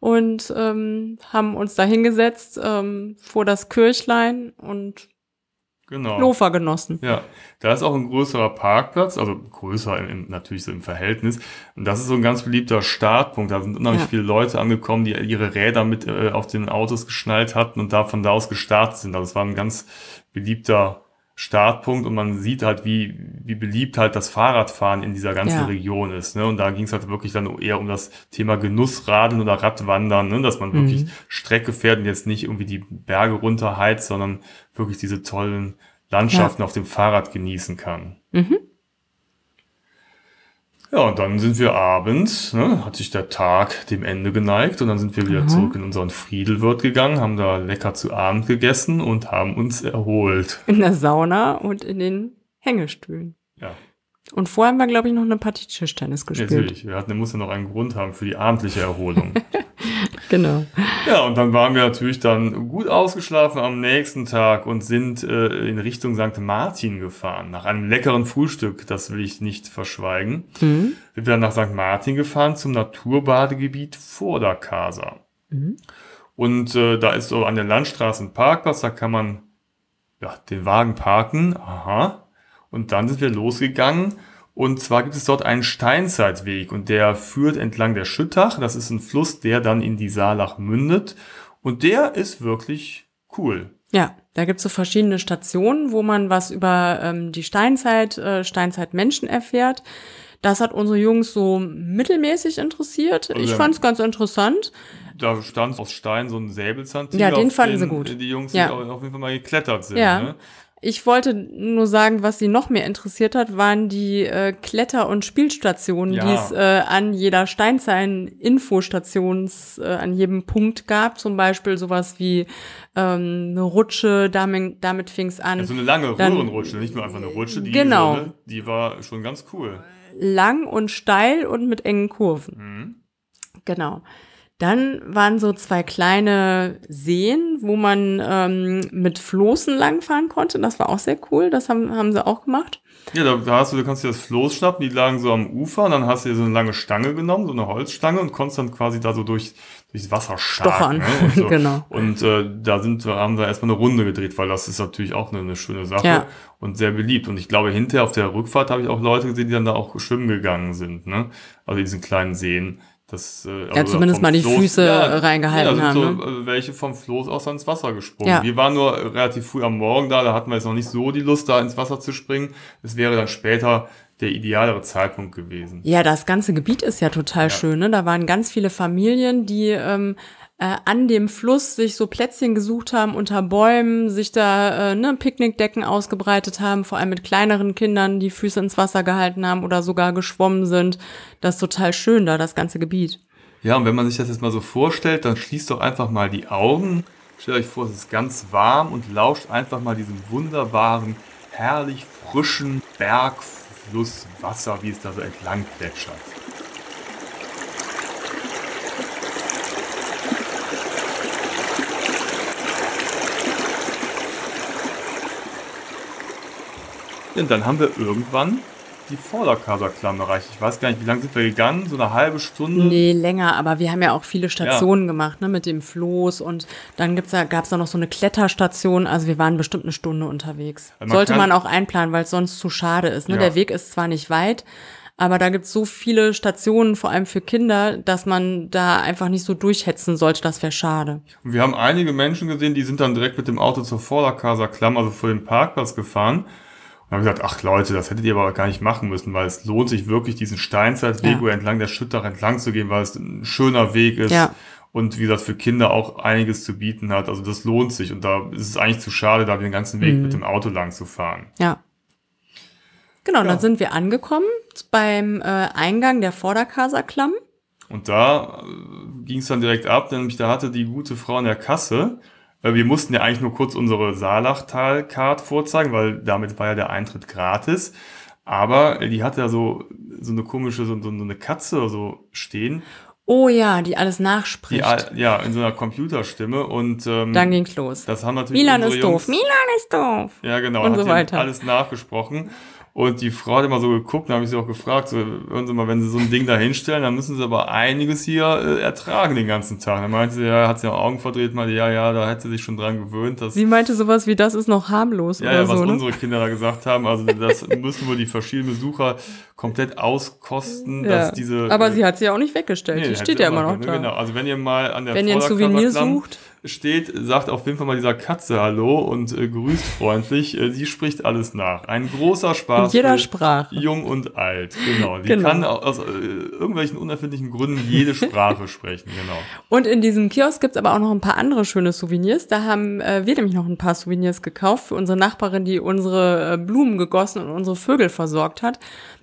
und ähm, haben uns da hingesetzt ähm, vor das Kirchlein und Genau. Lofer genossen. Ja, da ist auch ein größerer Parkplatz, also größer im, im, natürlich so im Verhältnis. Und das ist so ein ganz beliebter Startpunkt. Da sind unheimlich Ja. viele Leute angekommen, die ihre Räder mit äh, auf den Autos geschnallt hatten und da von da aus gestartet sind. Also es war ein ganz beliebter Startpunkt und man sieht halt, wie, wie beliebt halt das Fahrradfahren in dieser ganzen Ja. Region ist. Ne? Und da ging es halt wirklich dann eher um das Thema Genussradeln oder Radwandern, ne? dass man wirklich Mhm. Strecke fährt und jetzt nicht irgendwie die Berge runterheizt, sondern wirklich diese tollen Landschaften auf dem Fahrrad genießen kann. Mhm. Ja, und dann sind wir abends, ne, hat sich der Tag dem Ende geneigt und dann sind wir wieder Mhm. zurück in unseren Friedelwirt gegangen, haben da lecker zu Abend gegessen und haben uns erholt. In der Sauna und in den Hängestühlen. Und vorher haben wir, glaube ich, noch eine Partie Tischtennis gespielt. natürlich. Wir hatten, muss ja noch einen Grund haben für die abendliche Erholung. Genau. ja, und dann waren wir natürlich dann gut ausgeschlafen am nächsten Tag und sind äh, in Richtung St. Martin gefahren. Nach einem leckeren Frühstück, das will ich nicht verschweigen. Mhm. sind wir dann nach St. Martin gefahren zum Naturbadegebiet vor der Casa. Mhm. Und äh, da ist so an der Landstraße ein Parkplatz, da kann man ja, den Wagen parken. Aha. Und dann sind wir losgegangen. Und zwar gibt es dort einen Steinzeitweg und der führt entlang der Schüttach. Das ist ein Fluss, der dann in die Saalach mündet. Und der ist wirklich cool. Ja, da gibt's so verschiedene Stationen, wo man was über ähm, die Steinzeit, äh, Steinzeitmenschen erfährt. Das hat unsere Jungs so mittelmäßig interessiert. Also Ich fand's ganz interessant. da stand aus Stein so ein Säbelzahntiger. Ja, den fanden sie gut. Die Jungs Ja. die auf jeden Fall mal geklettert sind. Ja. Ne? Ich wollte nur sagen, was sie noch mehr interessiert hat, waren die äh, Kletter- und Spielstationen, Ja. die es äh, an jeder Steinzeiten-Infostations, äh, an jedem Punkt gab. Zum Beispiel sowas wie ähm, eine Rutsche, damit, damit fing es an. Also eine lange Dann- Röhrenrutsche, nicht nur einfach eine Rutsche. Die, Genau. so, ne, die war schon ganz cool. lang und steil und mit engen Kurven. Mhm. Genau. Dann waren so zwei kleine Seen, wo man ähm, mit Floßen langfahren konnte. Das war auch sehr cool. Das haben, haben sie auch gemacht. Ja, da, da hast du, du kannst dir das Floß schnappen, die lagen so am Ufer, und dann hast du dir so eine lange Stange genommen, so eine Holzstange und konntest dann quasi da so durch, durchs Wasser Stochern. starten. Ne? Und, so. Genau. und äh, da sind haben wir erstmal eine Runde gedreht, weil das ist natürlich auch eine, eine schöne Sache Ja. und sehr beliebt. Und ich glaube, hinterher auf der Rückfahrt habe ich auch Leute gesehen, die dann da auch schwimmen gegangen sind, ne? Also diesen kleinen Seen. Das, äh, also zumindest mal die Füße reingehalten ja, sind haben, So, äh, welche vom Floß aus ins Wasser gesprungen. Ja. Wir waren nur relativ früh am Morgen da, da hatten wir jetzt noch nicht so die Lust, da ins Wasser zu springen. Es wäre dann später der idealere Zeitpunkt gewesen. Ja, das ganze Gebiet ist ja total schön. Ne? Da waren ganz viele Familien, die ähm, äh, an dem Fluss sich so Plätzchen gesucht haben unter Bäumen, sich da äh, ne, Picknickdecken ausgebreitet haben, vor allem mit kleineren Kindern, die Füße ins Wasser gehalten haben oder sogar geschwommen sind. Das ist total schön da, das ganze Gebiet. Ja, und wenn man sich das jetzt mal so vorstellt, dann schließt doch einfach mal die Augen. Stellt euch vor, es ist ganz warm und lauscht einfach mal diesem wunderbaren, herrlich frischen Bergflusswasser, wie es da so entlang plätschert. Und dann haben wir irgendwann die Vorderkaserklamm erreicht. Ich weiß gar nicht, wie lange sind wir gegangen? So eine halbe Stunde? Nee, länger, aber wir haben ja auch viele Stationen gemacht, ne, mit dem Floß und dann gibt's da, gab's da noch so eine Kletterstation, also wir waren bestimmt eine Stunde unterwegs. Man Sollte man auch einplanen, weil es sonst zu schade ist. Ne? Ja. Der Weg ist zwar nicht weit, aber da gibt's so viele Stationen, vor allem für Kinder, dass man da einfach nicht so durchhetzen sollte, das wäre schade. Und wir haben einige Menschen gesehen, die sind dann direkt mit dem Auto zur Vorderkaser Klamm, also vor dem Parkplatz gefahren. Und haben gesagt, ach Leute, das hättet ihr aber gar nicht machen müssen, weil es lohnt sich wirklich, diesen Steinzeitweg Ja. entlang der Schüttach entlang zu gehen, weil es ein schöner Weg ist. Ja. Und wie gesagt, für Kinder auch einiges zu bieten hat. Also das lohnt sich. Und da ist es eigentlich zu schade, da den ganzen Weg mit dem Auto lang zu fahren. Ja. Genau, Ja. dann sind wir angekommen beim äh, Eingang der Vorderkaserklamm. Und da ging es dann direkt ab, nämlich da hatte die gute Frau in der Kasse, äh, wir mussten ja eigentlich nur kurz unsere Saalachtal-Card vorzeigen, weil damit war ja der Eintritt gratis. Aber die hatte ja so, so eine komische, so, so eine Katze oder so stehen, Oh ja, die alles die, nachspricht. all- ja, in so einer Computerstimme und ähm, dann ging's los. das haben natürlich Milan ist Jungs, doof, Milan ist doof. Ja, genau. Und hat so die weiter. alles nachgesprochen. Und die Frau hat immer so geguckt, da habe ich sie auch gefragt, so, hören Sie mal, wenn Sie so ein Ding da hinstellen, dann müssen Sie aber einiges hier äh, ertragen den ganzen Tag. Dann meinte sie, ja, hat sie auch Augen verdreht, meinte, ja, ja, da hat sie sich schon dran gewöhnt. Dass, Sie meinte sowas wie, das ist noch harmlos ja, oder ja, was so, ne? unsere Kinder da gesagt haben. Also das müssen wir die verschiedenen Besucher komplett auskosten, Ja. dass diese... Aber äh, sie hat sie auch nicht weggestellt. nee, die hätte steht ja immer noch da. Genau, also wenn ihr mal an der Wenn ihr ein Souvenir sucht. Steht, sagt auf jeden Fall mal dieser Katze Hallo und äh, grüßt freundlich. Äh, sie spricht alles nach. Ein großer Spaß. In jeder Sprache. Jung und alt, genau. Die Genau. kann au- aus äh, irgendwelchen unerfindlichen Gründen jede Sprache sprechen, genau. Und in diesem Kiosk gibt's aber auch noch ein paar andere schöne Souvenirs. Da haben äh, wir nämlich noch ein paar Souvenirs gekauft für unsere Nachbarin, die unsere äh, Blumen gegossen und unsere Vögel versorgt hat.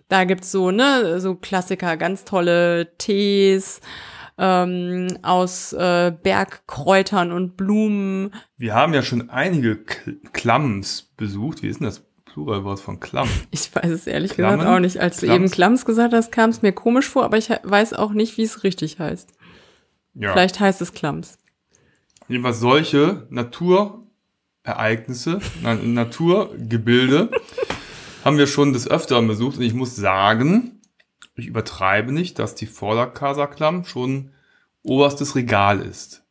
Da gibt's so, ne, so Klassiker, ganz tolle Tees ähm, aus äh, Bergkräutern und Blumen. Wir haben ja schon einige K Klamms besucht. Wie ist denn das Pluralwort von Klamm? Ich weiß es ehrlich Klammen? gesagt auch nicht. Als du Klams? eben Klams gesagt hast, kam es mir komisch vor, aber ich weiß auch nicht, wie es richtig heißt. Ja. Vielleicht heißt es Klams. Jedenfalls solche Naturereignisse, Naturgebilde haben wir schon des Öfteren besucht. Und ich muss sagen, ich übertreibe nicht, dass die Vorderkaserklamm schon oberstes Regal ist.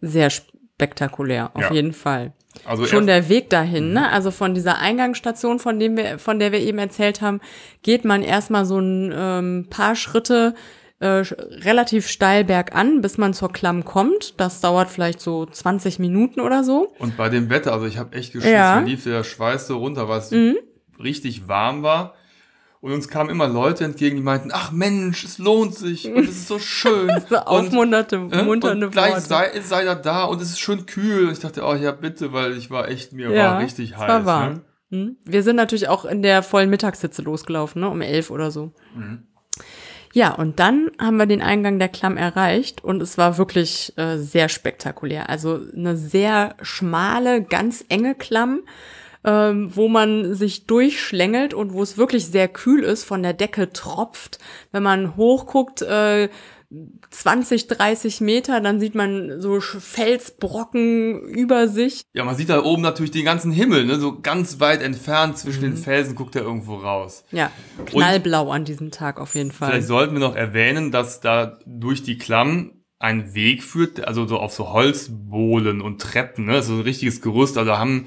Sehr spektakulär, auf Ja. jeden Fall. Also Schon der Weg dahin, ne? Also von dieser Eingangsstation, von dem wir, von der wir eben erzählt haben, geht man erstmal so ein ähm, paar Schritte äh, relativ steil bergan, bis man zur Klamm kommt. Das dauert vielleicht so 20 Minuten oder so. Und bei dem Wetter, also ich habe echt geschissen, Ja. lief der Schweiß so runter, weil es richtig warm war. Und uns kamen immer Leute entgegen, die meinten, ach Mensch, es lohnt sich und es ist so schön. so aufmunternde, und, äh, munternde und gleich Worte. sei, sei da da und es ist schön kühl. Und ich dachte, oh ja, bitte, weil ich war echt, mir ja, war richtig heiß. war warm. Ne? Hm? Wir sind natürlich auch in der vollen Mittagssitze losgelaufen, ne? um elf oder so. Mhm. Ja, und dann haben wir den Eingang der Klamm erreicht und es war wirklich äh, sehr spektakulär. Also eine sehr schmale, ganz enge Klamm, ähm, wo man sich durchschlängelt und wo es wirklich sehr kühl ist, von der Decke tropft. Wenn man hochguckt, äh, 20, 30 Meter, dann sieht man so Felsbrocken über sich. Ja, man sieht da oben natürlich den ganzen Himmel, ne? so ganz weit entfernt zwischen Mhm. den Felsen guckt er irgendwo raus. Ja, knallblau an diesem Tag auf jeden Fall. Vielleicht sollten wir noch erwähnen, dass da durch die Klamm ein Weg führt, also so auf so Holzbohlen und Treppen, ne? so ein richtiges Gerüst. Also da haben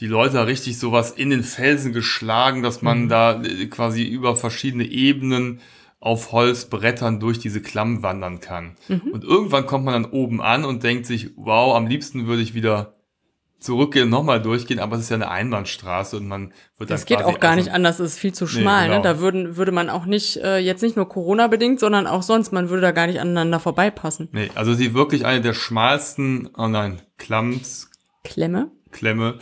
die Leute richtig sowas in den Felsen geschlagen, dass man da äh, quasi über verschiedene Ebenen auf Holzbrettern durch diese Klamm wandern kann. Und irgendwann kommt man dann oben an und denkt sich, wow, am liebsten würde ich wieder zurückgehen nochmal durchgehen, aber es ist ja eine Einbahnstraße und man wird dann Das geht auch gar nicht anders, es ist viel zu schmal. genau. ne? Da würden, würde man auch nicht, äh, jetzt nicht nur Corona-bedingt, sondern auch sonst, man würde da gar nicht aneinander vorbeipassen. Nee, also sie wirklich eine der schmalsten, oh nein, Klamms, Klemme? Klemme,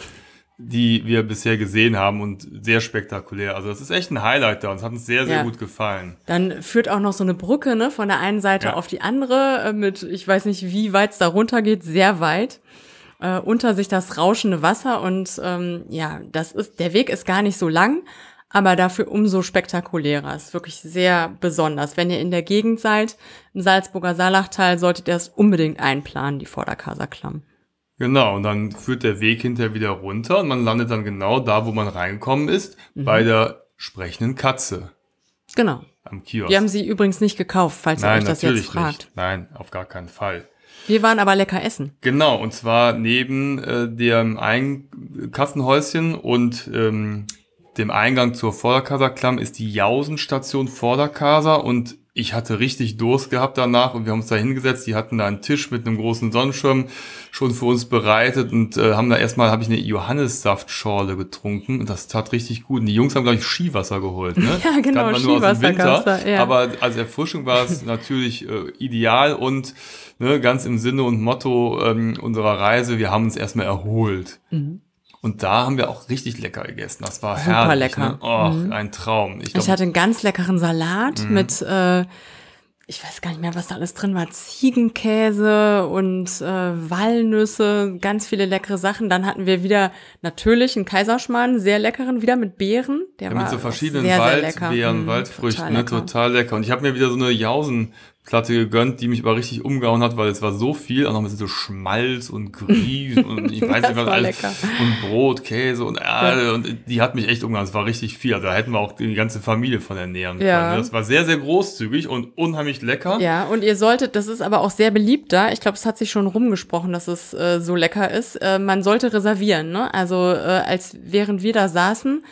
die wir bisher gesehen haben und sehr spektakulär. Also das ist echt ein Highlight da und es hat uns sehr, sehr Ja. gut gefallen. Dann führt auch noch so eine Brücke, ne, von der einen Seite Ja. auf die andere, äh, mit, ich weiß nicht, wie weit es da runter geht, sehr weit. Äh, unter sich das rauschende Wasser und ähm, ja, das ist, der Weg ist gar nicht so lang, aber dafür umso spektakulärer. Ist wirklich sehr besonders. Wenn ihr in der Gegend seid, im Salzburger Salachtal, solltet ihr das unbedingt einplanen, die Vorderkaser Klamm. Genau, und dann führt der Weg hinterher wieder runter und man landet dann genau da, wo man reingekommen ist, Mhm. bei der sprechenden Katze Genau. am Kiosk. Wir haben sie übrigens nicht gekauft, falls ihr Nein, euch das jetzt fragt. nicht. Nein, auf gar keinen Fall. Wir waren aber lecker essen. Genau, und zwar neben äh, dem Ein Kassenhäuschen und ähm, dem Eingang zur Vorderkaserklamm ist die Jausenstation Vorderkaser und ich hatte richtig Durst gehabt danach und wir haben uns da hingesetzt. Die hatten da einen Tisch mit einem großen Sonnenschirm schon für uns bereitet und äh, haben da erstmal, habe ich eine Johannissaftschorle getrunken und das tat richtig gut. Und die Jungs haben, glaube ich, Skiwasser geholt. Ne? Ja, genau, kannte man nur aus dem Skiwasser Winter, da, ja. Aber als Erfrischung war es natürlich äh, ideal und ne, ganz im Sinne und Motto ähm, unserer Reise, wir haben uns erstmal erholt. Und da haben wir auch richtig lecker gegessen. Das war Mhm. Super herrlich. lecker. Ne? Oh, ein Traum. Ich Ich glaub, hatte einen ganz leckeren Salat Mhm. mit, äh, ich weiß gar nicht mehr, was da alles drin war, Ziegenkäse und äh, Walnüsse, ganz viele leckere Sachen. Dann hatten wir wieder natürlich einen Kaiserschmarrn, sehr leckeren, wieder mit Beeren. Der ja, war mit so verschiedenen sehr, sehr. Waldbeeren, Mm, Waldfrüchten, total ne, lecker. total lecker. Und ich habe mir wieder so eine Jausenplatte gegönnt, die mich aber richtig umgehauen hat, weil es war so viel, auch noch mit so Schmalz und Grieß und ich weiß nicht was alles. lecker. Und Brot, Käse und äh, und die hat mich echt umgehauen. Es war richtig viel. Also da hätten wir auch die ganze Familie von ernähren Ja. können. ne? Das war sehr, sehr großzügig und unheimlich lecker. Ja, und ihr solltet, das ist aber auch sehr beliebt da. Ich glaube, es hat sich schon rumgesprochen, dass es äh, so lecker ist. Äh, man sollte reservieren, ne? Also äh, als während wir da saßen,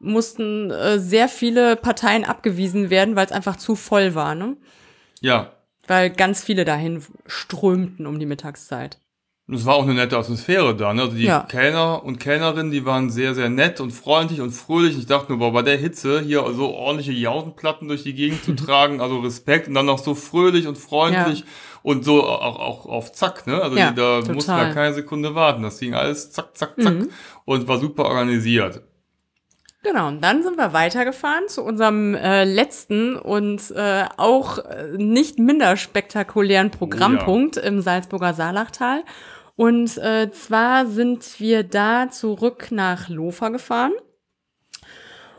mussten äh, sehr viele Parteien abgewiesen werden, weil es einfach zu voll war, ne? Ja. Weil ganz viele dahin strömten um die Mittagszeit. Und es war auch eine nette Atmosphäre da. Ne? Also die Ja. Kellner und Kellnerinnen, die waren sehr, sehr nett und freundlich und fröhlich. Ich dachte nur, boah, bei der Hitze hier so ordentliche Jausenplatten durch die Gegend zu tragen, also Respekt und dann noch so fröhlich und freundlich und so auch, auch auf Zack. Ne? Also Ja, die, da total. mussten wir keine Sekunde warten. Das ging alles zack, zack, zack Mhm. und war super organisiert. Genau, und dann sind wir weitergefahren zu unserem äh, letzten und äh, auch äh, nicht minder spektakulären Programmpunkt im Salzburger Saarlachtal. Und äh, zwar sind wir da zurück nach Lofer gefahren.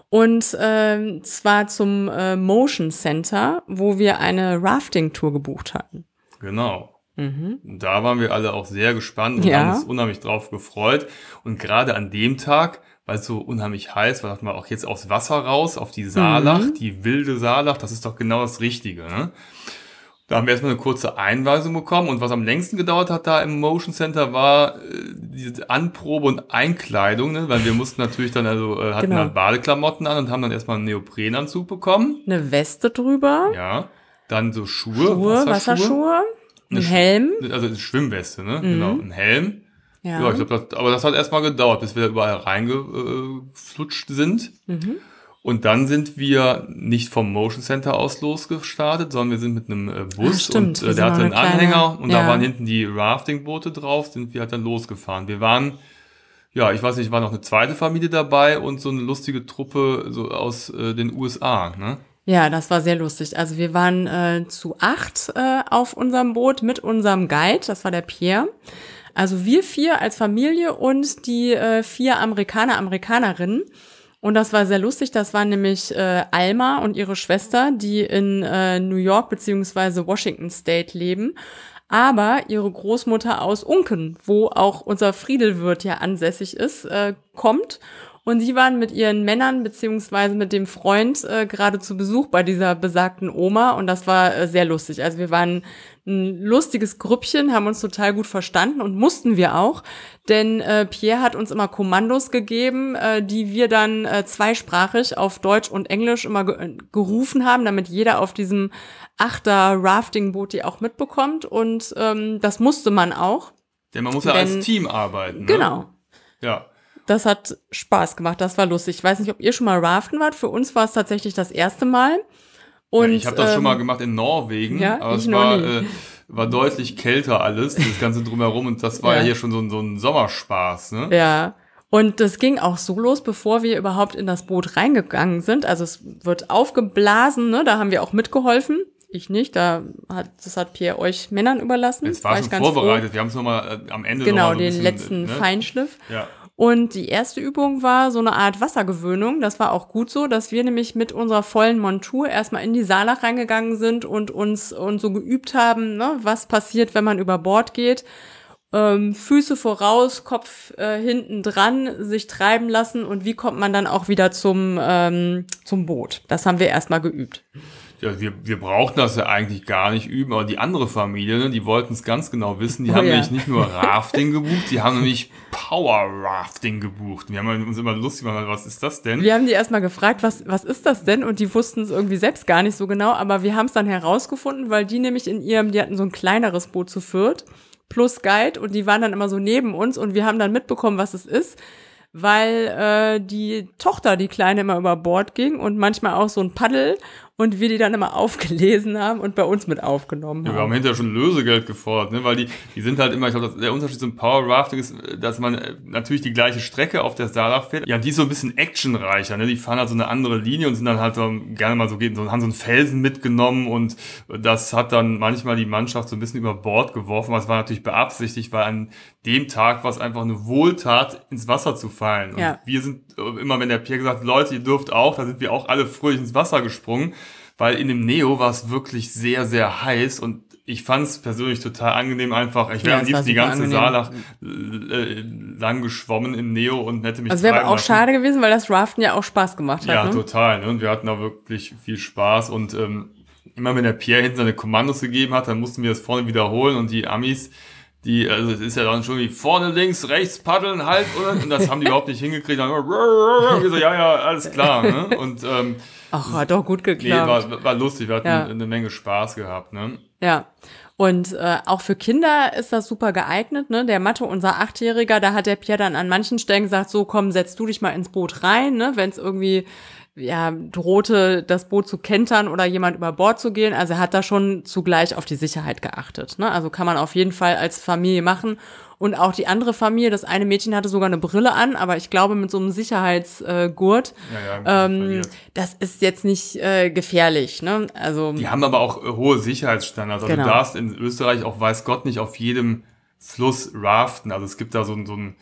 Und ähm, zwar zum äh, Motion Center, wo wir eine Rafting-Tour gebucht hatten. Genau. Mhm. Da waren wir alle auch sehr gespannt und Ja. haben uns unheimlich drauf gefreut. Und gerade an dem Tag, weil es so unheimlich heiß war, dachten wir auch jetzt aufs Wasser raus, auf die Saarlach, Mhm. die wilde Saarlach, das ist doch genau das Richtige. Ne? Da haben wir erstmal eine kurze Einweisung bekommen und was am längsten gedauert hat da im Motion Center war äh, diese Anprobe und Einkleidung, ne? weil wir mussten natürlich dann also äh, hatten Genau. dann Badeklamotten an und haben dann erstmal einen Neoprenanzug bekommen. Eine Weste drüber, Ja, dann so Schuhe, Schuhe, Wasserschuhe, ein Eine Sch- Helm. also eine Schwimmweste, ne? Mhm. Genau, ein Helm. Ja. Ja, ich glaube, aber das hat erstmal gedauert, bis wir da überall reingeflutscht sind. mhm. Und dann sind wir nicht vom Motion Center aus losgestartet, sondern wir sind mit einem äh, Bus stimmt, und äh, der hatte einen eine Anhänger kleine- und ja. da waren hinten die Rafting-Boote drauf, sind wir halt dann losgefahren. Wir waren, ja, ich weiß nicht, war noch eine zweite Familie dabei und so eine lustige Truppe so aus äh, den USA, ne? Ja, das war sehr lustig. Also wir waren äh, zu acht äh, auf unserem Boot mit unserem Guide, das war der Pierre. Also wir vier als Familie und die äh, vier Amerikaner, Amerikanerinnen. Und das war sehr lustig. Das waren nämlich äh, Alma und ihre Schwester, die in äh, New York beziehungsweise Washington State leben. Aber ihre Großmutter aus Unken, wo auch unser Friedelwirt ja ansässig ist, äh, kommt. Und sie waren mit ihren Männern beziehungsweise mit dem Freund äh, gerade zu Besuch bei dieser besagten Oma und das war äh, sehr lustig. Also wir waren ein lustiges Grüppchen, haben uns total gut verstanden und mussten wir auch, denn äh, Pierre hat uns immer Kommandos gegeben, äh, die wir dann äh, zweisprachig auf Deutsch und Englisch immer ge gerufen haben, damit jeder auf diesem Achter Rafting-Boot die auch mitbekommt und ähm, das musste man auch. Denn man muss ja Denn- als Team arbeiten. Ne? Genau. Ja. Das hat Spaß gemacht, das war lustig. Ich weiß nicht, ob ihr schon mal raften wart. Für uns war es tatsächlich das erste Mal. Und, ja ich habe das schon ähm, mal gemacht in Norwegen, ja, aber es war, äh, war deutlich kälter alles, das Ganze drumherum und das war ja, Ja. hier schon so, ein- so ein Sommerspaß, ne? Ja. Und das ging auch so los, bevor wir überhaupt in das Boot reingegangen sind. Also es wird aufgeblasen, ne? Da haben wir auch mitgeholfen. Ich nicht, da hat, das hat Pierre euch Männern überlassen. Es war ich schon vorbereitet, wir haben es nochmal äh, am Ende Froh. Genau, so den bisschen, letzten ne? Feinschliff. Ja. Und die erste Übung war so eine Art Wassergewöhnung. Das war auch gut so, dass wir nämlich mit unserer vollen Montur erstmal in die Saalach reingegangen sind und uns und so geübt haben, ne, was passiert, wenn man über Bord geht. Ähm, Füße voraus, Kopf äh, hinten dran, sich treiben lassen und wie kommt man dann auch wieder zum, ähm, zum Boot. Das haben wir erstmal geübt. Ja, wir, wir brauchten das ja eigentlich gar nicht üben, aber die andere Familie, ne, die wollten es ganz genau wissen. Die Oh haben ja. nämlich nicht nur Rafting gebucht, die haben nämlich Power Rafting gebucht. Wir haben uns immer lustig gemacht, was ist das denn? Wir haben die erstmal gefragt, was, was ist das denn? Und die wussten es irgendwie selbst gar nicht so genau, aber wir haben es dann herausgefunden, weil die nämlich in ihrem, die hatten so ein kleineres Boot zu viert, plus Guide, und die waren dann immer so neben uns und wir haben dann mitbekommen, was es ist, weil äh, die Tochter, die Kleine, immer über Bord ging und manchmal auch so ein Paddel und wir die dann immer aufgelesen haben und bei uns mit aufgenommen Ja, wir haben haben. hinterher schon Lösegeld gefordert, ne? weil die, die sind halt immer, ich glaube, der Unterschied zum Power Rafting ist, dass man äh, natürlich die gleiche Strecke auf der Saalach fährt. Ja, die ist so ein bisschen actionreicher, ne? die fahren halt so eine andere Linie und sind dann halt so, gerne mal so, gehen, so, haben so einen Felsen mitgenommen und das hat dann manchmal die Mannschaft so ein bisschen über Bord geworfen, was war natürlich beabsichtigt, weil an dem Tag war es einfach eine Wohltat, ins Wasser zu fallen. Und Ja. wir sind äh, immer, wenn der Pierre gesagt hat, Leute, ihr dürft auch, da sind wir auch alle fröhlich ins Wasser gesprungen, weil in dem Neo war es wirklich sehr, sehr heiß und ich fand es persönlich total angenehm einfach. Ich wäre Ja, am liebsten die ganze angenehm. Äh, lang geschwommen im Neo und hätte mich Also wäre auch lassen. schade gewesen, weil das Raften ja auch Spaß gemacht hat. Ja, ne? total. Ne? Und wir hatten da wirklich viel Spaß und ähm, immer wenn der Pierre hinten seine Kommandos gegeben hat, dann mussten wir das vorne wiederholen und die Amis, die, also es ist ja dann schon wie vorne links, rechts paddeln, halt, oder? Und das haben die überhaupt nicht hingekriegt. Dann immer, wir so, ja, ja, alles klar. Ne? Und ähm, Ach, hat doch gut nee, geklappt. war, war lustig, wir hatten Ja. eine Menge Spaß gehabt. Ne? Ja. Und äh, auch für Kinder ist das super geeignet. Ne? Der Mathe, unser Achtjähriger, da hat der Pierre dann an manchen Stellen gesagt, so komm, setz du dich mal ins Boot rein, ne? wenn es irgendwie ja, drohte, das Boot zu kentern oder jemand über Bord zu gehen. Also er hat da schon zugleich auf die Sicherheit geachtet. Ne? Also kann man auf jeden Fall als Familie machen. Und auch die andere Familie, das eine Mädchen hatte sogar eine Brille an, aber ich glaube mit so einem Sicherheitsgurt, Ja, ja, ähm, das ist jetzt nicht äh, gefährlich. Ne? Also Die haben aber auch äh, hohe Sicherheitsstandards. Also Genau. du darfst in Österreich auch, weiß Gott, nicht auf jedem Fluss raften. Also es gibt da so, ein- so ein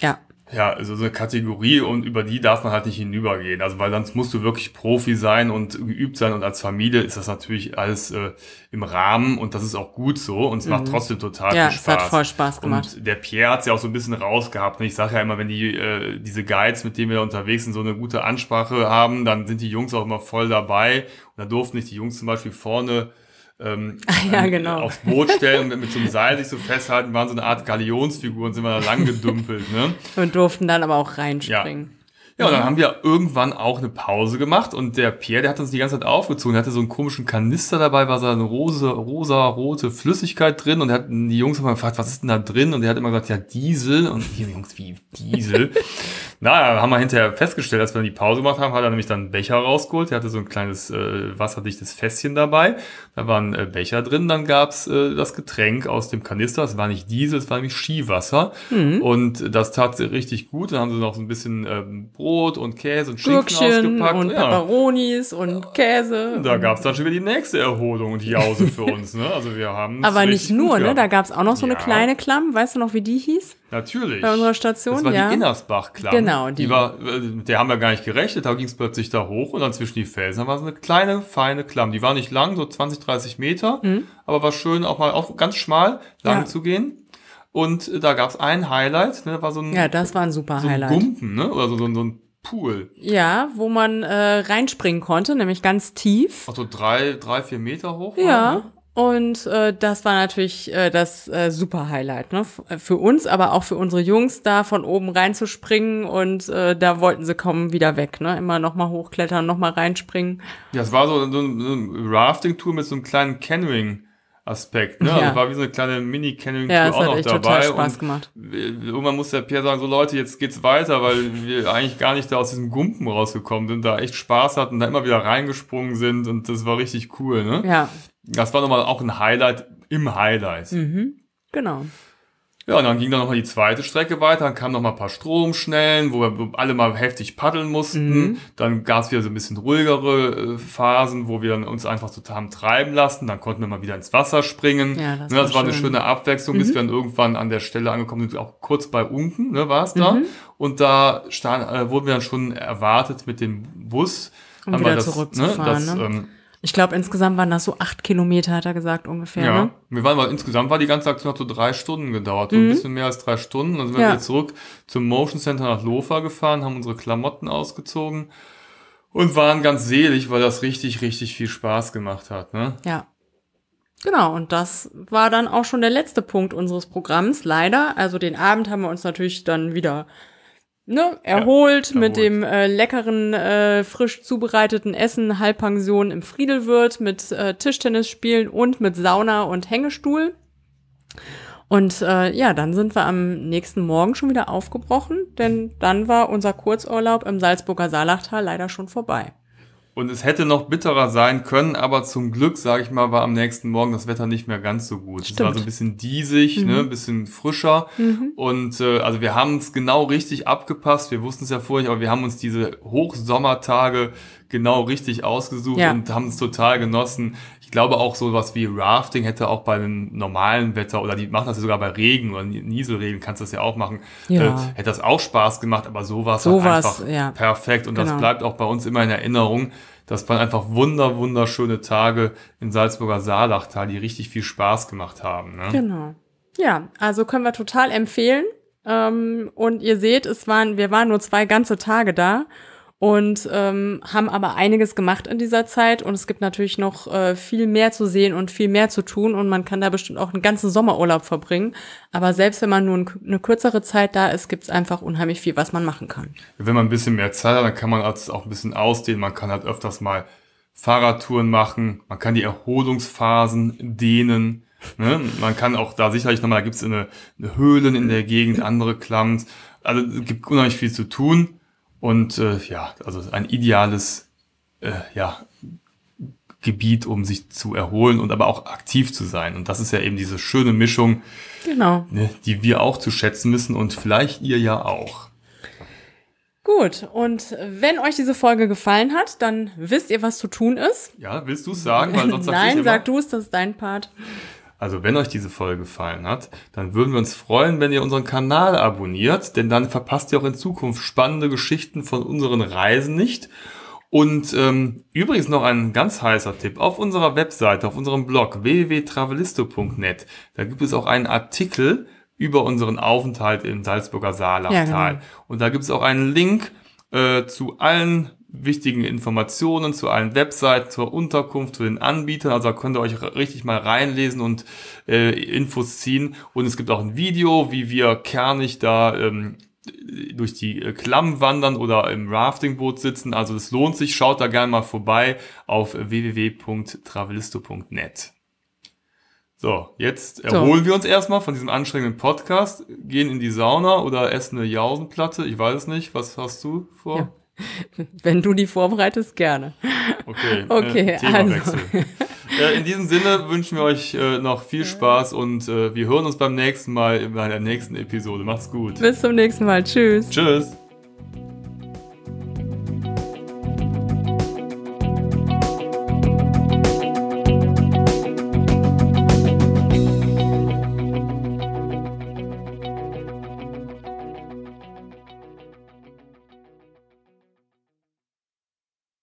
ja. Ja, also so eine Kategorie und über die darf man halt nicht hinübergehen. Also weil sonst musst du wirklich Profi sein und geübt sein und als Familie ist das natürlich alles äh, im Rahmen und das ist auch gut so und es macht trotzdem total Mhm. Ja, viel es Spaß. hat voll Spaß gemacht. Und der Pierre hat es ja auch so ein bisschen rausgehabt. Und ich sage ja immer, wenn die äh, diese Guides, mit denen wir da unterwegs sind, so eine gute Ansprache haben, dann sind die Jungs auch immer voll dabei. Und da durften nicht die Jungs zum Beispiel vorne ähm, ja, an- genau. aufs Boot stellen und mit, so einem Seil sich so festhalten, waren so eine Art Galionsfigur und sind wir da lang gedümpelt, ne? Und durften dann aber auch reinspringen. Ja, und dann haben wir irgendwann auch eine Pause gemacht und der Pierre, der hat uns die ganze Zeit aufgezogen. Der hatte so einen komischen Kanister dabei, war so eine rose, rosa, rote Flüssigkeit drin und hat die Jungs immer gefragt, was ist denn da drin? Und er hat immer gesagt, ja, Diesel. Und die Jungs, wie Diesel? Na, haben wir hinterher festgestellt, als wir die Pause gemacht haben, hat er nämlich dann einen Becher rausgeholt. Er hatte so ein kleines äh, wasserdichtes Fässchen dabei. Da waren äh, Becher drin. Dann gab's äh, das Getränk aus dem Kanister. Es war nicht Diesel, es war nämlich Skiwasser. Mhm. Und das tat sie richtig gut. Dann haben sie noch so ein bisschen ähm, Brot und Käse und Schinken Gürkchen ausgepackt. und ja. Peperonis und Käse. Da gab's dann schon wieder die nächste Erholung und Jause für uns. Ne? Also wir haben Aber nicht nur, ne? Da gab's auch noch so eine Ja. kleine Klamm. Weißt du noch, wie die hieß? Natürlich. Bei unserer Station, das war ja. die Innersbach-Klamm. Genau, die. die. war, äh, mit der haben wir gar nicht gerechnet, da ging es plötzlich da hoch und dann zwischen die Felsen war so eine kleine, feine Klamm. Die war nicht lang, so 20, 30 Meter, aber war schön, auch mal auch ganz schmal lang Mhm. Ja. zu gehen. Und äh, da gab es ein Highlight, ne, da war so ein, Ja, das war ein super so ein Highlight. Gumpen, ne? Oder so, so, so ein Pool. Ja, wo man äh, reinspringen konnte, nämlich ganz tief. Also drei, drei, vier Meter hoch. war, Ja. ne? Und äh, das war natürlich äh, das äh, super Highlight, ne? Äh, Für uns, aber auch für unsere Jungs, da von oben reinzuspringen und äh, da wollten sie kaum wieder weg, ne? Immer noch mal hochklettern, noch mal reinspringen. Ja, es war so, so, so ein Rafting-Tour mit so einem kleinen Canoeing-Aspekt. Ne? Also Ja. es war wie so eine kleine Mini-Canoeing-Tour Ja, das auch hat noch echt dabei. total Spaß und gemacht. Irgendwann muss der Pierre sagen, so Leute, jetzt geht's weiter, weil wir eigentlich gar nicht da aus diesem Gumpen rausgekommen sind, da echt Spaß hatten, da immer wieder reingesprungen sind und das war richtig cool, ne? Ja, Das war nochmal auch ein Highlight im Highlight. mhm. genau. Ja, und dann ging dann nochmal die zweite Strecke weiter, dann kamen nochmal ein paar Stromschnellen, wo wir alle mal heftig paddeln mussten. Mhm. Dann gab es wieder so ein bisschen ruhigere äh, Phasen, wo wir dann uns einfach total haben treiben lassen. Dann konnten wir mal wieder ins Wasser springen. Ja, das ne, das war war eine schön. Mhm. schöne Abwechslung, bis wir dann irgendwann an der Stelle angekommen sind, auch kurz bei Unken, ne, war es da. Mhm. Und da stand, äh, wurden wir dann schon erwartet mit dem Bus. Um Haben wir wieder das, zurückzufahren, das, ne? ähm, Ich glaube, insgesamt waren das so acht Kilometer, hat er gesagt, ungefähr. Ja, Ne? wir waren mal insgesamt war die ganze Aktion hat so drei Stunden gedauert, so ein bisschen mehr als drei Stunden. Dann sind wir Mhm. Ja. wieder zurück zum Motion Center nach Lofa gefahren, haben unsere Klamotten ausgezogen und waren ganz selig, weil das richtig, richtig viel Spaß gemacht hat. Ne? Ja. Genau, und das war dann auch schon der letzte Punkt unseres Programms, leider. Also den Abend haben wir uns natürlich dann wieder ne, erholt mit erholt. dem äh, leckeren, äh, frisch zubereiteten Essen, Halbpension im Friedelwirt, mit äh, Tischtennis spielen und mit Sauna und Hängestuhl. Und äh, ja, dann sind wir am nächsten Morgen schon wieder aufgebrochen, denn dann war unser Kurzurlaub im Salzburger Saalachtal leider schon vorbei. Und es hätte noch bitterer sein können, aber zum Glück, sage ich mal, war am nächsten Morgen das Wetter nicht mehr ganz so gut. Es Stimmt. Mhm. war so ein bisschen diesig, ne, ein bisschen frischer. Und äh, also wir haben es genau richtig abgepasst. Wir wussten es ja vorher, aber wir haben uns diese Hochsommertage genau richtig ausgesucht Ja. und haben es total genossen. Ich glaube auch sowas wie Rafting hätte auch bei einem normalen Wetter oder die machen das ja sogar bei Regen oder Nieselregen, kannst du das ja auch machen. Ja. Äh, hätte das auch Spaß gemacht, aber sowas war Sowas, einfach ja. perfekt und das Genau. bleibt auch bei uns immer in Erinnerung. Das waren einfach wunder, wunderschöne Tage in Salzburger Saalachtal, die richtig viel Spaß gemacht haben. Ne? Genau. Ja, also können wir total empfehlen. Ähm, und ihr seht, es waren, wir waren nur zwei ganze Tage da und ähm, haben aber einiges gemacht in dieser Zeit. Und es gibt natürlich noch äh, viel mehr zu sehen und viel mehr zu tun. Und man kann da bestimmt auch einen ganzen Sommerurlaub verbringen. Aber selbst wenn man nur ein, eine kürzere Zeit da ist, gibt es einfach unheimlich viel, was man machen kann. Wenn man ein bisschen mehr Zeit hat, dann kann man das auch ein bisschen ausdehnen. Man kann halt öfters mal Fahrradtouren machen. Man kann die Erholungsphasen dehnen. Ne? Man kann auch da sicherlich nochmal, da gibt es eine, eine Höhlen in der Gegend, andere Klamms. Also es gibt unheimlich viel zu tun. Und äh, ja, also ein ideales äh, ja, Gebiet, um sich zu erholen und aber auch aktiv zu sein. Und das ist ja eben diese schöne Mischung, Genau. ne, die wir auch zu schätzen müssen und vielleicht ihr ja auch. Gut. Und wenn euch diese Folge gefallen hat, dann wisst ihr, was zu tun ist. Ja, willst du es sagen? Weil sonst Nein, sag du es, das ist dein Part. Also wenn euch diese Folge gefallen hat, dann würden wir uns freuen, wenn ihr unseren Kanal abonniert, denn dann verpasst ihr auch in Zukunft spannende Geschichten von unseren Reisen nicht. Und ähm, übrigens noch ein ganz heißer Tipp. Auf unserer Webseite, auf unserem Blog www.travelisto.net, da gibt es auch einen Artikel über unseren Aufenthalt im Salzburger Saalachtal. Ja, genau. Und da gibt es auch einen Link äh, zu allen wichtigen Informationen, zu allen Webseiten, zur Unterkunft, zu den Anbietern. Also da könnt ihr euch richtig mal reinlesen und äh, Infos ziehen. Und es gibt auch ein Video, wie wir kernig da ähm, durch die äh, Klamm wandern oder im Raftingboot sitzen. Also es lohnt sich. Schaut da gerne mal vorbei auf www.travelisto.net. So, jetzt erholen wir uns erstmal von diesem anstrengenden Podcast, gehen in die Sauna oder essen eine Jausenplatte. Ich weiß es nicht. Was hast du vor? Ja. Wenn du die vorbereitest, gerne. Okay, Okay, äh, Themawechsel. äh, in diesem Sinne wünschen wir euch äh, noch viel Spaß und äh, wir hören uns beim nächsten Mal in einer nächsten Episode. Macht's gut. Bis zum nächsten Mal. Tschüss. Tschüss.